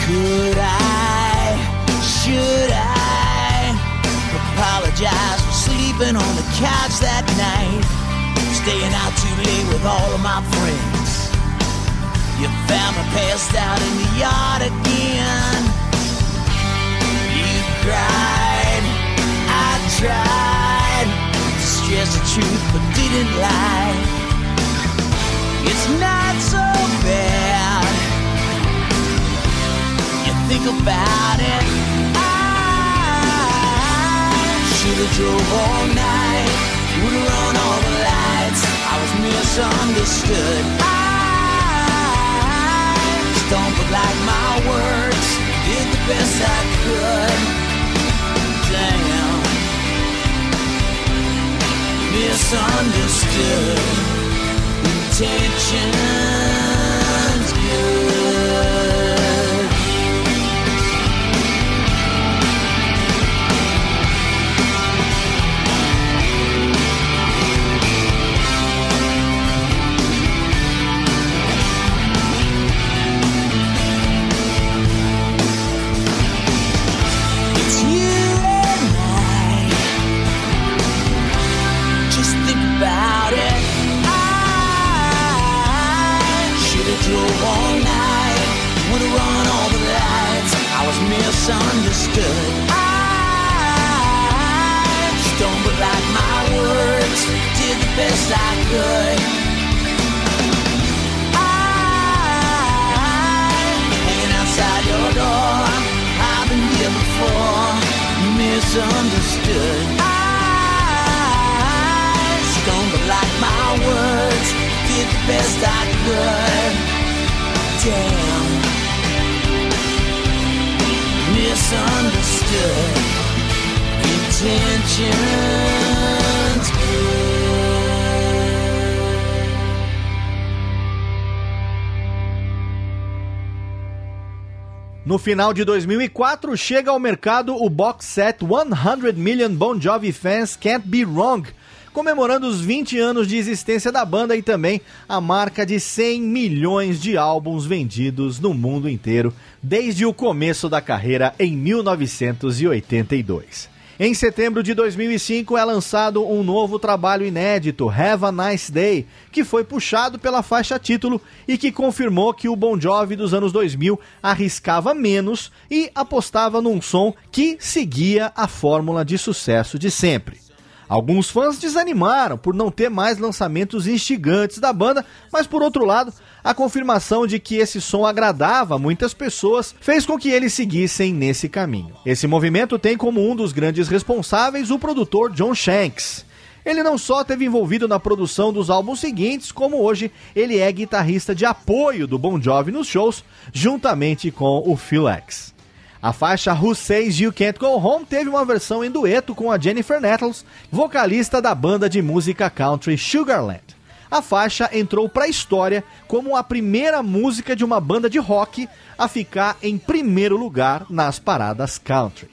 Could I, should I apologize for sleeping on the couch that night? Staying out too late with all of my friends. You found me passed out in the yard again. You cried, tried to stress the truth but didn't lie. It's not so bad. You think about it. I should've drove all night. Would've run all the lights. I was misunderstood. I stumbled like my words. Did the best I could. Damn. Misunderstood. Intentions misunderstood. I stumbled like my words. Did the best I could. I hanging outside your door. I've been here before. Misunderstood. I stumbled like my words. Did the best I could. Damn. Misunderstood. Intentions good. No final de 2004, chega ao mercado o box set 100 Million Bon Jovi Fans Can't Be Wrong, comemorando os 20 anos de existência da banda e também a marca de 100 milhões de álbuns vendidos no mundo inteiro desde o começo da carreira em 1982. Em setembro de 2005 é lançado um novo trabalho inédito, Have a Nice Day, que foi puxado pela faixa título e que confirmou que o Bon Jovi dos anos 2000 arriscava menos e apostava num som que seguia a fórmula de sucesso de sempre. Alguns fãs desanimaram por não ter mais lançamentos instigantes da banda, mas por outro lado, a confirmação de que esse som agradava muitas pessoas fez com que eles seguissem nesse caminho. Esse movimento tem como um dos grandes responsáveis o produtor John Shanks. Ele não só teve envolvido na produção dos álbuns seguintes, como hoje ele é guitarrista de apoio do Bon Jovi nos shows, juntamente com o Phil X. A faixa Who Says You Can't Go Home teve uma versão em dueto com a Jennifer Nettles, vocalista da banda de música country Sugarland. A faixa entrou para a história como a primeira música de uma banda de rock a ficar em primeiro lugar nas paradas country.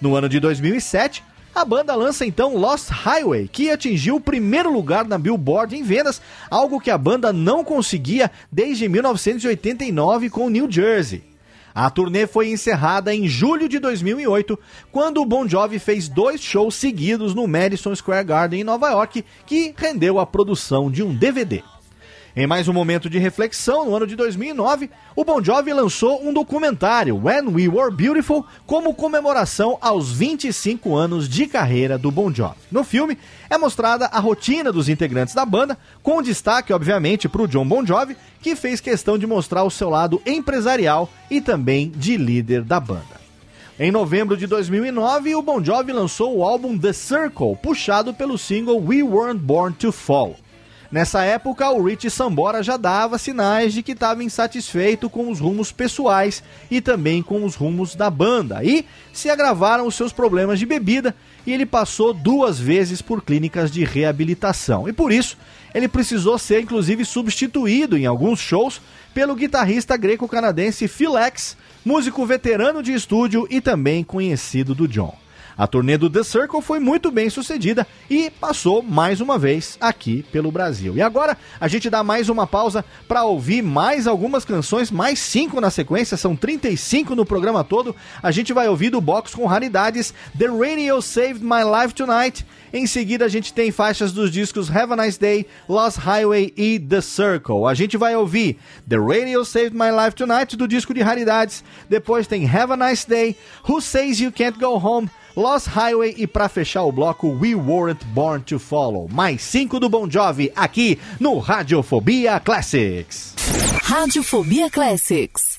No ano de 2007, a banda lança então Lost Highway, que atingiu o primeiro lugar na Billboard em vendas, algo que a banda não conseguia desde 1989 com New Jersey. A turnê foi encerrada em julho de 2008, quando o Bon Jovi fez dois shows seguidos no Madison Square Garden em Nova York, que rendeu a produção de um DVD. Em mais um momento de reflexão, no ano de 2009, o Bon Jovi lançou um documentário, When We Were Beautiful, como comemoração aos 25 anos de carreira do Bon Jovi. No filme, é mostrada a rotina dos integrantes da banda, com destaque, obviamente, para o John Bon Jovi, que fez questão de mostrar o seu lado empresarial e também de líder da banda. Em novembro de 2009, o Bon Jovi lançou o álbum The Circle, puxado pelo single We Weren't Born to Fall. Nessa época, o Rich Sambora já dava sinais de que estava insatisfeito com os rumos pessoais e também com os rumos da banda. E se agravaram os seus problemas de bebida e ele passou duas vezes por clínicas de reabilitação. E por isso, ele precisou ser inclusive substituído em alguns shows pelo guitarrista greco-canadense Phil X, músico veterano de estúdio e também conhecido do John. A turnê do The Circle foi muito bem sucedida e passou mais uma vez aqui pelo Brasil. E agora a gente dá mais uma pausa para ouvir mais algumas canções, mais cinco na sequência, são 35 no programa todo. A gente vai ouvir do box com raridades The Radio Saved My Life Tonight. Em seguida a gente tem faixas dos discos Have a Nice Day, Lost Highway e The Circle. A gente vai ouvir The Radio Saved My Life Tonight do disco de raridades. Depois tem Have a Nice Day, Who Says You Can't Go Home, Lost Highway e para fechar o bloco We Weren't Born to Follow. Mais cinco do Bon Jovi aqui no Radiofobia Classics. Radiofobia Classics.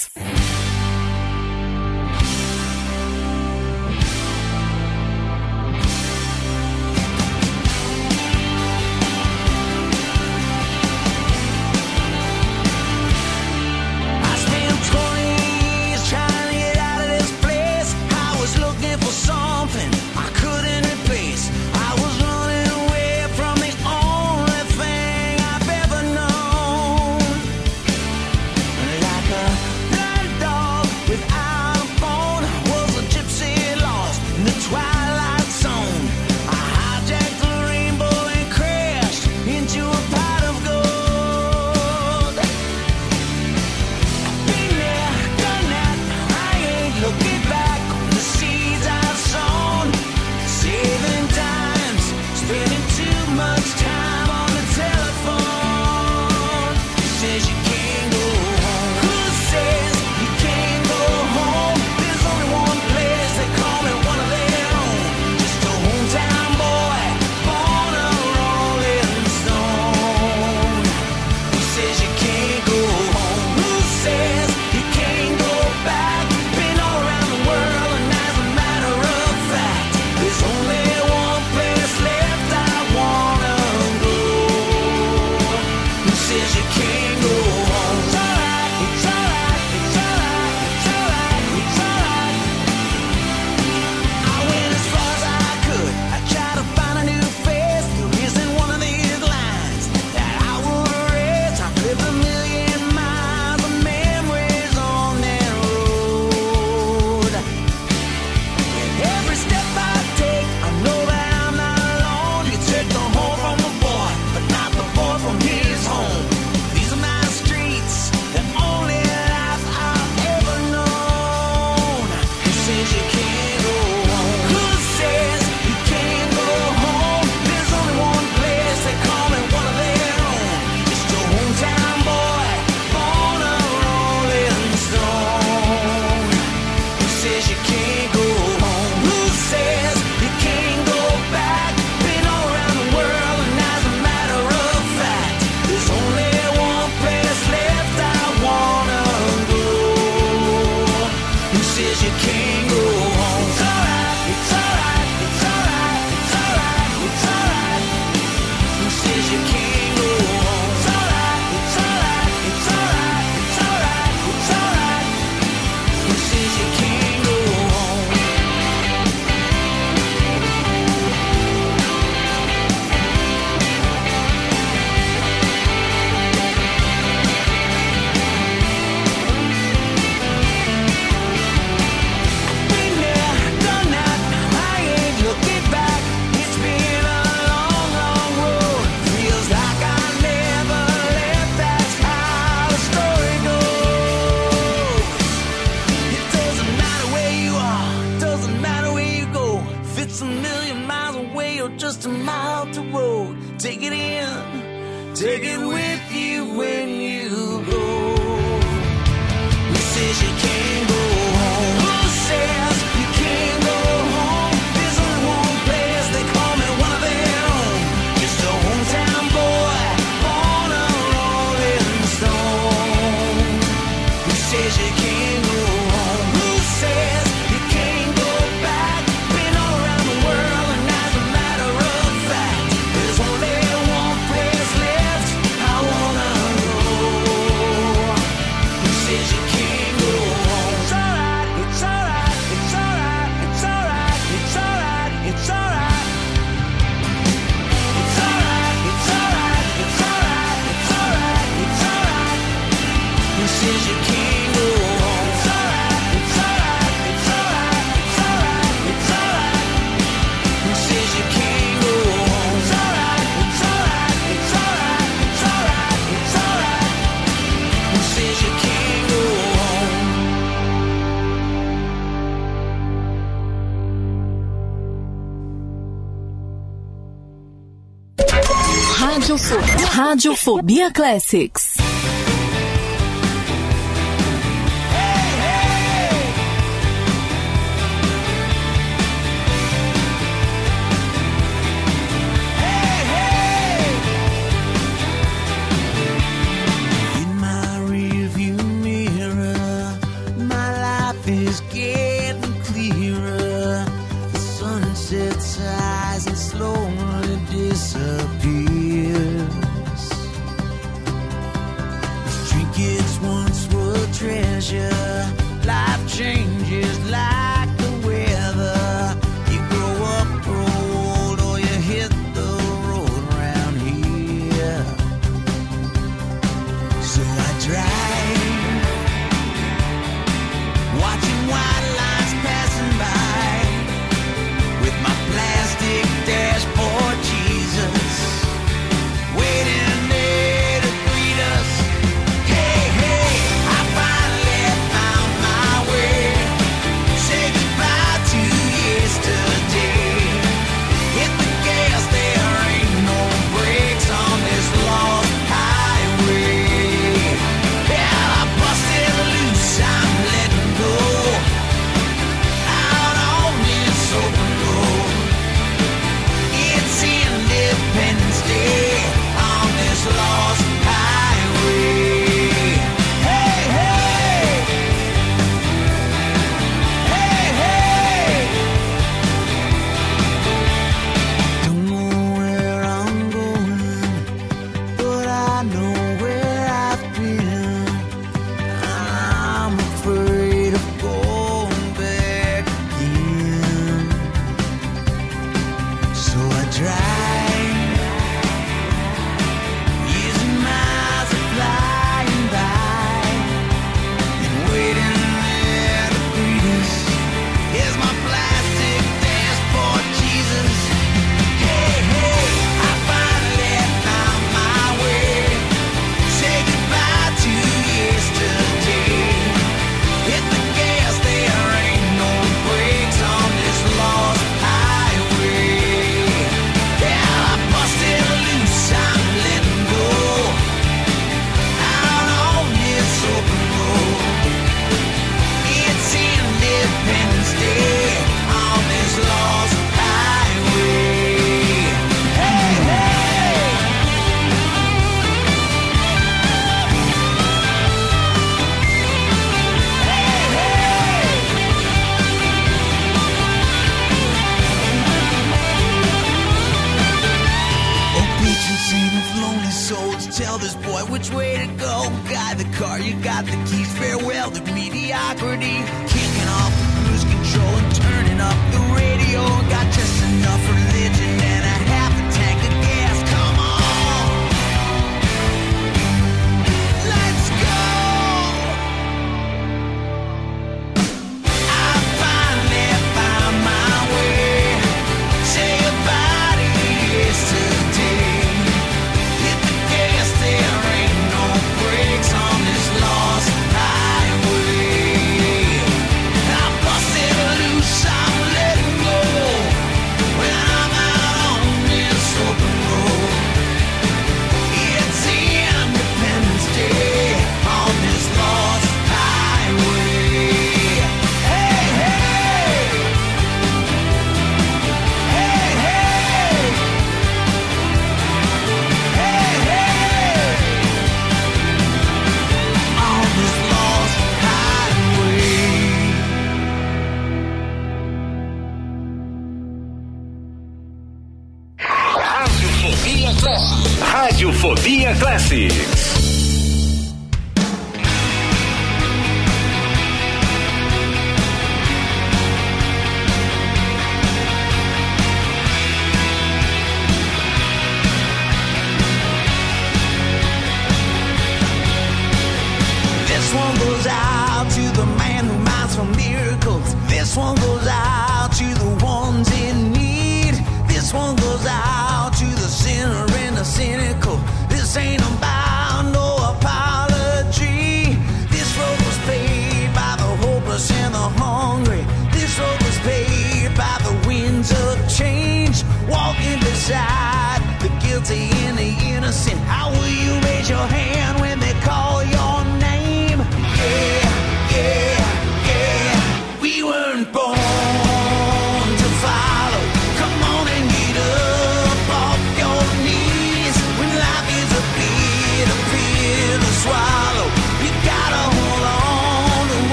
Radiofobia. Classics.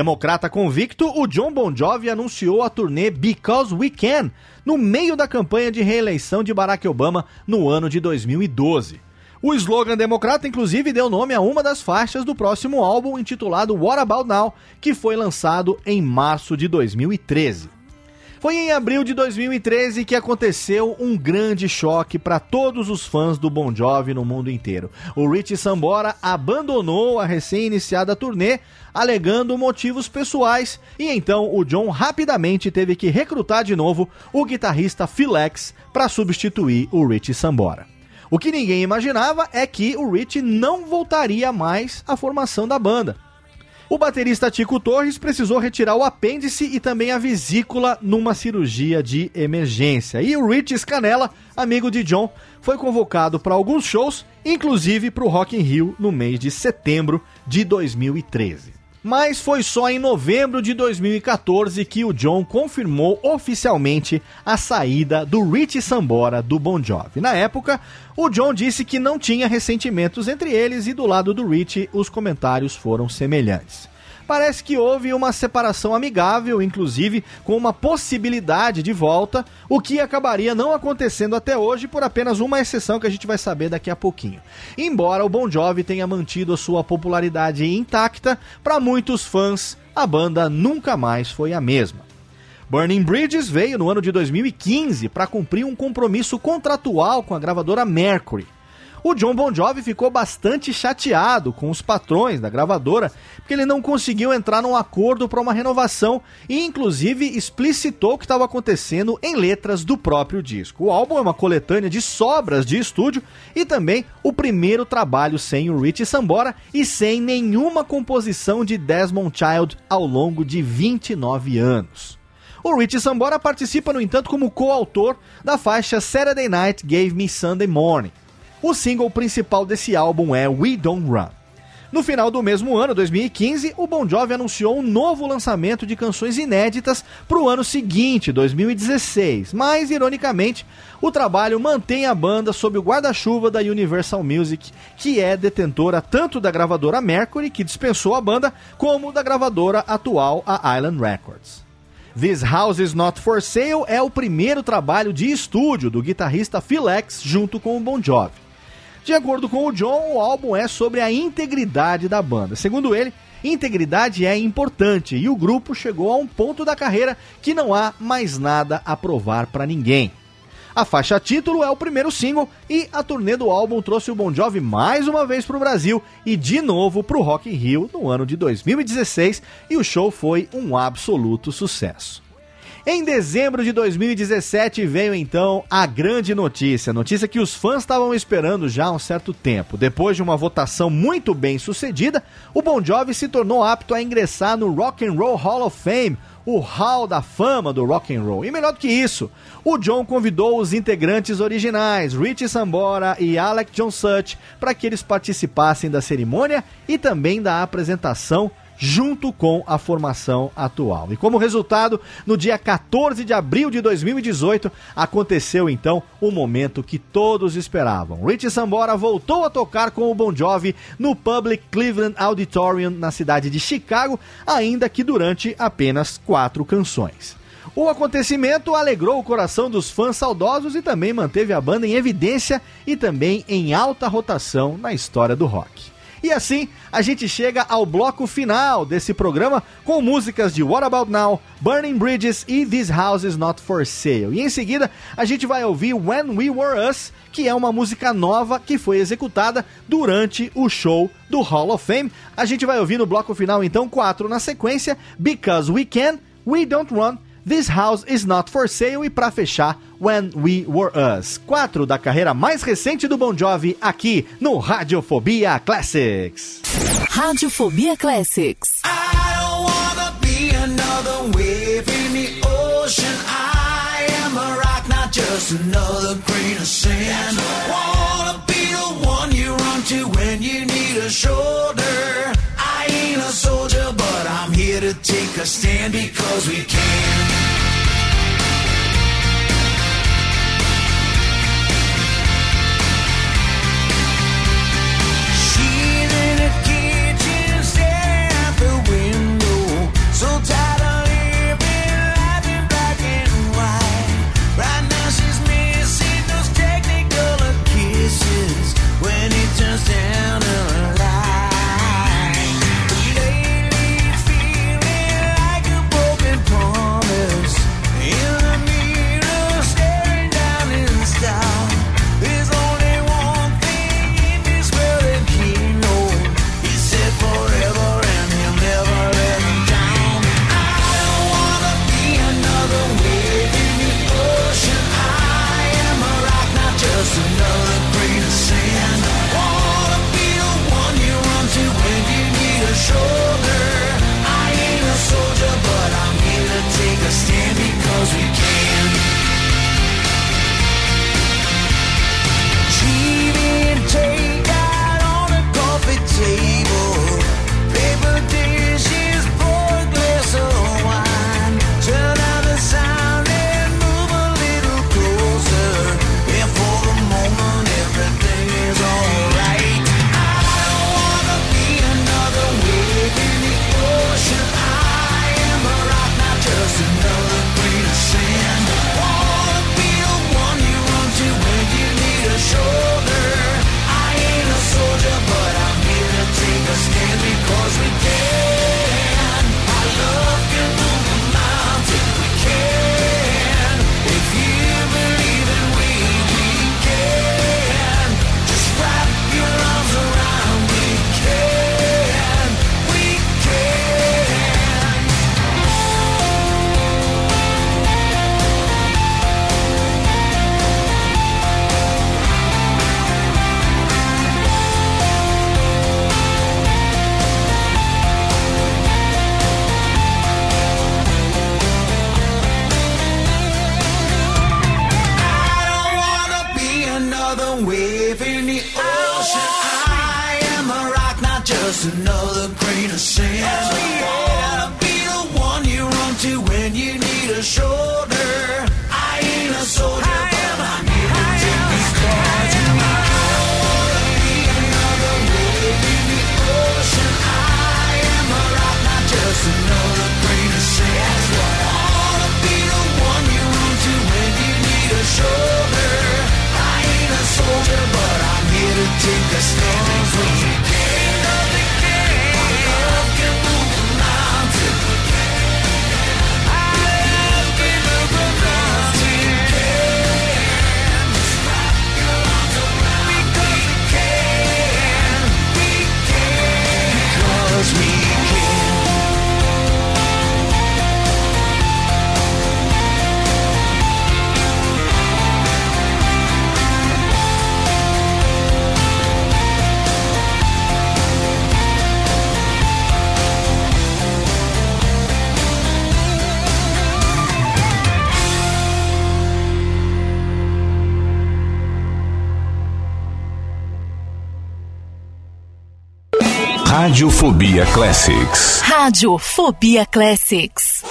Democrata convicto, o John Bon Jovi anunciou a turnê Because We Can no meio da campanha de reeleição de Barack Obama no ano de 2012. O slogan democrata, inclusive, deu nome a uma das faixas do próximo álbum intitulado What About Now, que foi lançado em março de 2013. Foi em abril de 2013 que aconteceu um grande choque para todos os fãs do Bon Jovi no mundo inteiro. O Richie Sambora abandonou a recém-iniciada turnê, alegando motivos pessoais, e então o John rapidamente teve que recrutar de novo o guitarrista Philex para substituir o Richie Sambora. O que ninguém imaginava é que o Richie não voltaria mais à formação da banda. O baterista Tico Torres precisou retirar o apêndice e também a vesícula numa cirurgia de emergência. E o Rich Scanella, amigo de John, foi convocado para alguns shows, inclusive para o Rock in Rio no mês de setembro de 2013. Mas foi só em novembro de 2014 que o John confirmou oficialmente a saída do Rich Sambora do Bon Jovi. Na época, o John disse que não tinha ressentimentos entre eles e do lado do Rich os comentários foram semelhantes. Parece que houve uma separação amigável, inclusive com uma possibilidade de volta, o que acabaria não acontecendo até hoje por apenas uma exceção que a gente vai saber daqui a pouquinho. Embora o Bon Jovi tenha mantido a sua popularidade intacta, para muitos fãs a banda nunca mais foi a mesma. Burning Bridges veio no ano de 2015 para cumprir um compromisso contratual com a gravadora Mercury. O John Bon Jovi ficou bastante chateado com os patrões da gravadora, porque ele não conseguiu entrar num acordo para uma renovação e, inclusive, explicitou o que estava acontecendo em letras do próprio disco. O álbum é uma coletânea de sobras de estúdio e também o primeiro trabalho sem o Rich Sambora e sem nenhuma composição de Desmond Child ao longo de 29 anos. O Rich Sambora participa, no entanto, como coautor da faixa Saturday Night Gave Me Sunday Morning. O single principal desse álbum é We Don't Run. No final do mesmo ano, 2015, o Bon Jovi anunciou um novo lançamento de canções inéditas para o ano seguinte, 2016. Mas, ironicamente, o trabalho mantém a banda sob o guarda-chuva da Universal Music, que é detentora tanto da gravadora Mercury, que dispensou a banda, como da gravadora atual, a Island Records. This House Is Not For Sale é o primeiro trabalho de estúdio do guitarrista Phil X junto com o Bon Jovi. De acordo com o John, o álbum é sobre a integridade da banda. Segundo ele, integridade é importante e o grupo chegou a um ponto da carreira que não há mais nada a provar para ninguém. A faixa título é o primeiro single e a turnê do álbum trouxe o Bon Jovi mais uma vez para o Brasil e de novo para o Rock in Rio no ano de 2016 e o show foi um absoluto sucesso. Em dezembro de 2017 veio então a grande notícia, notícia que os fãs estavam esperando já há um certo tempo. Depois de uma votação muito bem sucedida, o Bon Jovi se tornou apto a ingressar no Rock and Roll Hall of Fame, o Hall da Fama do Rock and Roll. E melhor do que isso, o John convidou os integrantes originais, Richie Sambora e Alec John Such, para que eles participassem da cerimônia e também da apresentação junto com a formação atual. E como resultado, no dia 14 de abril de 2018, aconteceu então o momento que todos esperavam. Richie Sambora voltou a tocar com o Bon Jovi no Public Cleveland Auditorium na cidade de Chicago, ainda que durante apenas quatro canções. O acontecimento alegrou o coração dos fãs saudosos e também manteve a banda em evidência e também em alta rotação na história do rock. E assim, a gente chega ao bloco final desse programa com músicas de What About Now, Burning Bridges e This House Is Not For Sale. E em seguida, a gente vai ouvir When We Were Us, que é uma música nova que foi executada durante o show do Hall of Fame. A gente vai ouvir no bloco final, então, quatro na sequência: Because We Can, We Don't Run, This House Is Not For Sale e para fechar, When We Were Us. Quatro da carreira mais recente do Bon Jovi aqui no Radiofobia Classics. Radiofobia Classics. I don't wanna be another wave in the ocean. I am a rock, not just another grain of sand. Wanna be the one you run to when you need a shoulder. A stand because we can. Take the storm Radiofobia Classics. Radiofobia Classics.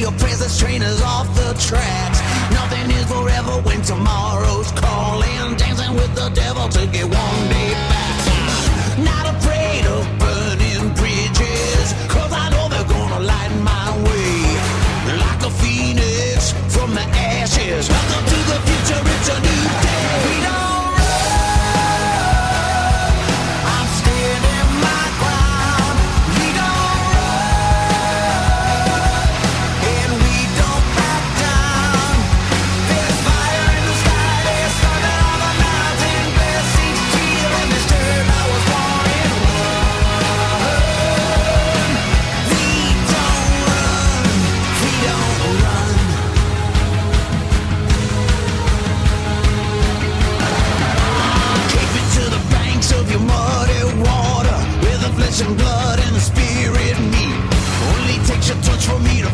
your presence train off the tracks. Nothing is forever when tomorrow's calling. Dancing with the devil to get one. dias. meet to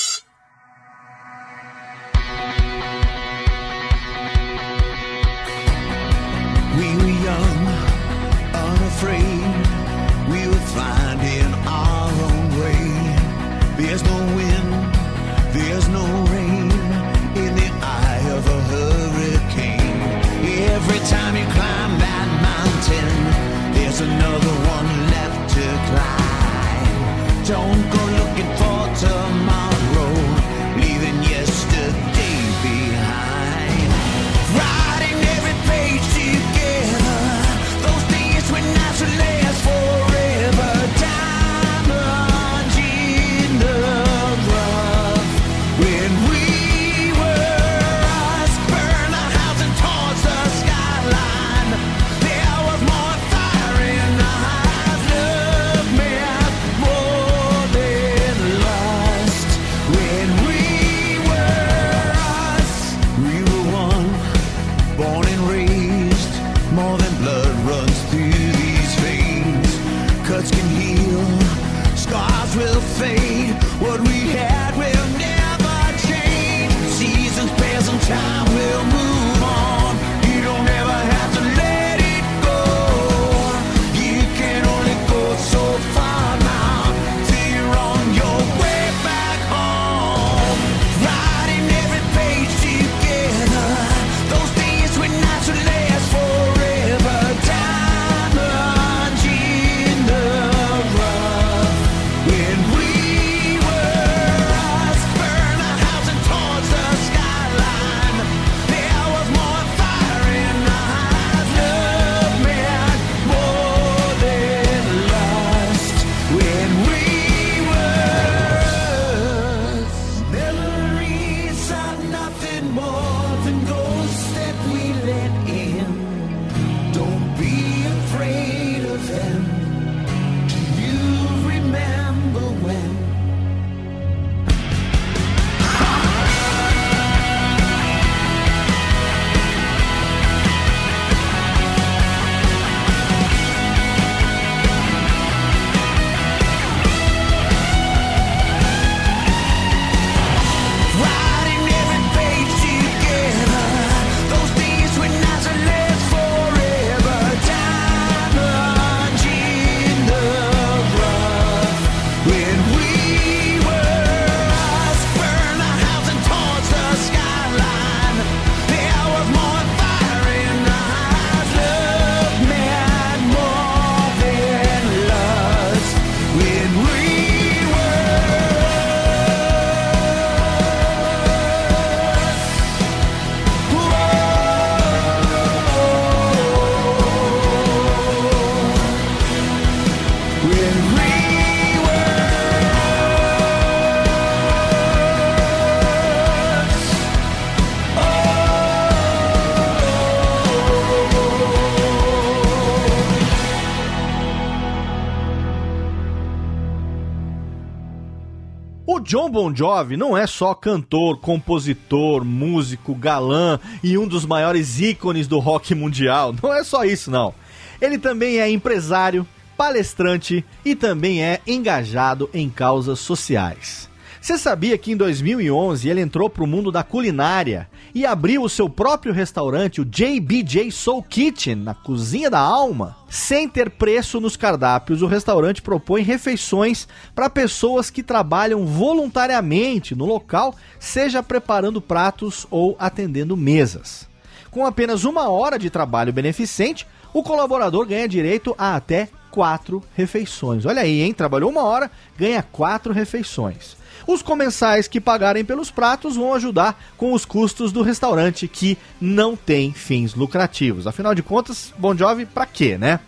Bon Jovi não é só cantor, compositor, músico, galã e um dos maiores ícones do rock mundial. Não é só isso, não. Ele também é empresário, palestrante e também é engajado em causas sociais. Você sabia que em 2011 ele entrou para o mundo da culinária e abriu o seu próprio restaurante, o JBJ Soul Kitchen, na cozinha da alma? Sem ter preço nos cardápios, o restaurante propõe refeições para pessoas que trabalham voluntariamente no local, seja preparando pratos ou atendendo mesas. Com apenas uma hora de trabalho beneficente, o colaborador ganha direito a até quatro refeições. Olha aí, hein? Trabalhou uma hora, ganha quatro refeições. Os comensais que pagarem pelos pratos vão ajudar com os custos do restaurante, que não tem fins lucrativos. Afinal de contas, Bon Jovi, pra quê, né?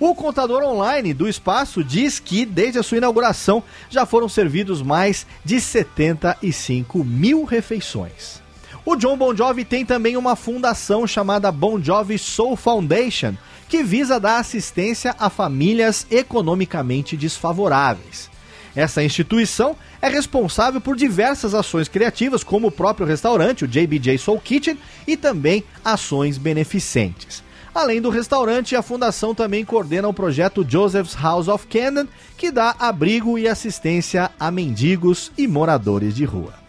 O contador online do espaço diz que, desde a sua inauguração, já foram servidos mais de 75 mil refeições. O John Bon Jovi tem também uma fundação chamada Bon Jovi Soul Foundation, que visa dar assistência a famílias economicamente desfavoráveis. Essa instituição é responsável por diversas ações criativas, como o próprio restaurante, o JBJ Soul Kitchen, e também ações beneficentes. Além do restaurante, a fundação também coordena o projeto Joseph's House of Canaan, que dá abrigo e assistência a mendigos e moradores de rua.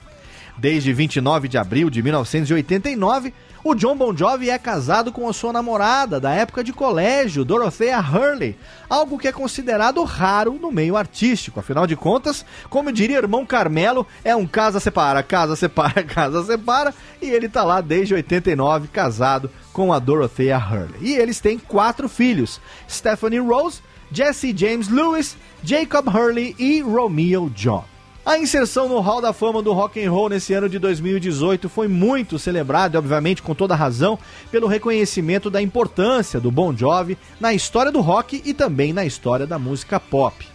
Desde 29 de abril de 1989, o John Bon Jovi é casado com a sua namorada da época de colégio, Dorothea Hurley, algo que é considerado raro no meio artístico. Afinal de contas, como diria irmão Carmelo, é um casa separa, casa separa, casa separa, e ele tá lá desde 89 casado com a Dorothea Hurley. E eles têm quatro filhos: Stephanie Rose, Jesse James Lewis, Jacob Hurley e Romeo John. A inserção no Hall da Fama do Rock and Roll nesse ano de 2018 foi muito celebrada, obviamente com toda razão, pelo reconhecimento da importância do Bon Jovi na história do rock e também na história da música pop.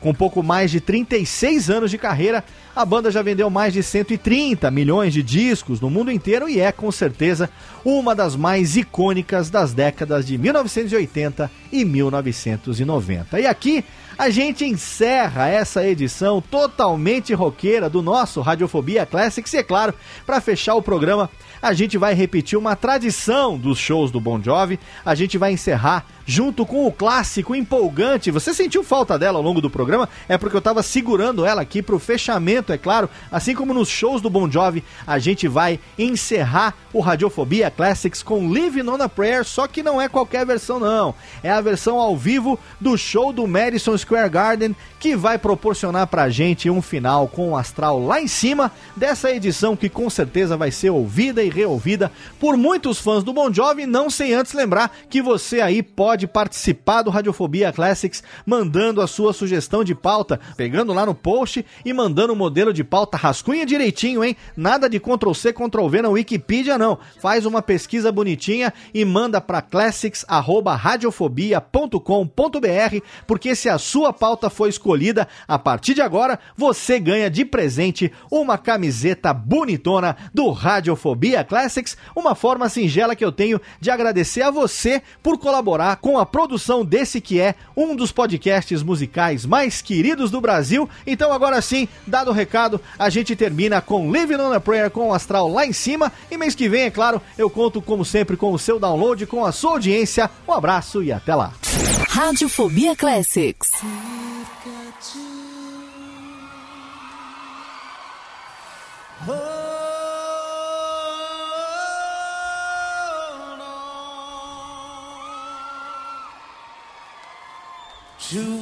Com pouco mais de 36 anos de carreira, a banda já vendeu mais de 130 milhões de discos no mundo inteiro e é, com certeza, uma das mais icônicas das décadas de 1980 e 1990. E aqui a gente encerra essa edição totalmente roqueira do nosso Radiofobia Classics e, é claro, para fechar o programa, a gente vai repetir uma tradição dos shows do Bon Jovi. A gente vai encerrar junto com o clássico empolgante. Você sentiu falta dela ao longo do programa? É porque eu tava segurando ela aqui pro fechamento, é claro. Assim como nos shows do Bon Jovi, a gente vai encerrar o Radiofobia Classics com Live on a Prayer, só que não é qualquer versão não. É a versão ao vivo do show do Madison Square Garden que vai proporcionar pra gente um final com o astral lá em cima dessa edição que com certeza vai ser ouvida e reouvida por muitos fãs do Bon Jovi, não sem antes lembrar que você aí pode participar do Radiofobia Classics mandando a sua sugestão de pauta, pegando lá no post e mandando o modelo de pauta rascunha direitinho, hein? Nada de Ctrl C, Ctrl V na Wikipedia não. Faz uma pesquisa bonitinha e manda para classics@radiofobia.com.br, porque se a sua pauta foi escolhida, a partir de agora você ganha de presente uma camiseta bonitona do Radiofobia Classics, uma forma singela que eu tenho de agradecer a você por colaborar com a produção desse que é um dos podcasts musicais mais queridos do Brasil. Então agora sim, dado o recado, a gente termina com Living on a Prayer com o astral lá em cima e mês que vem, é claro, eu conto como sempre com o seu download, com a sua audiência. Um abraço e até lá. Radiofobia Classics. To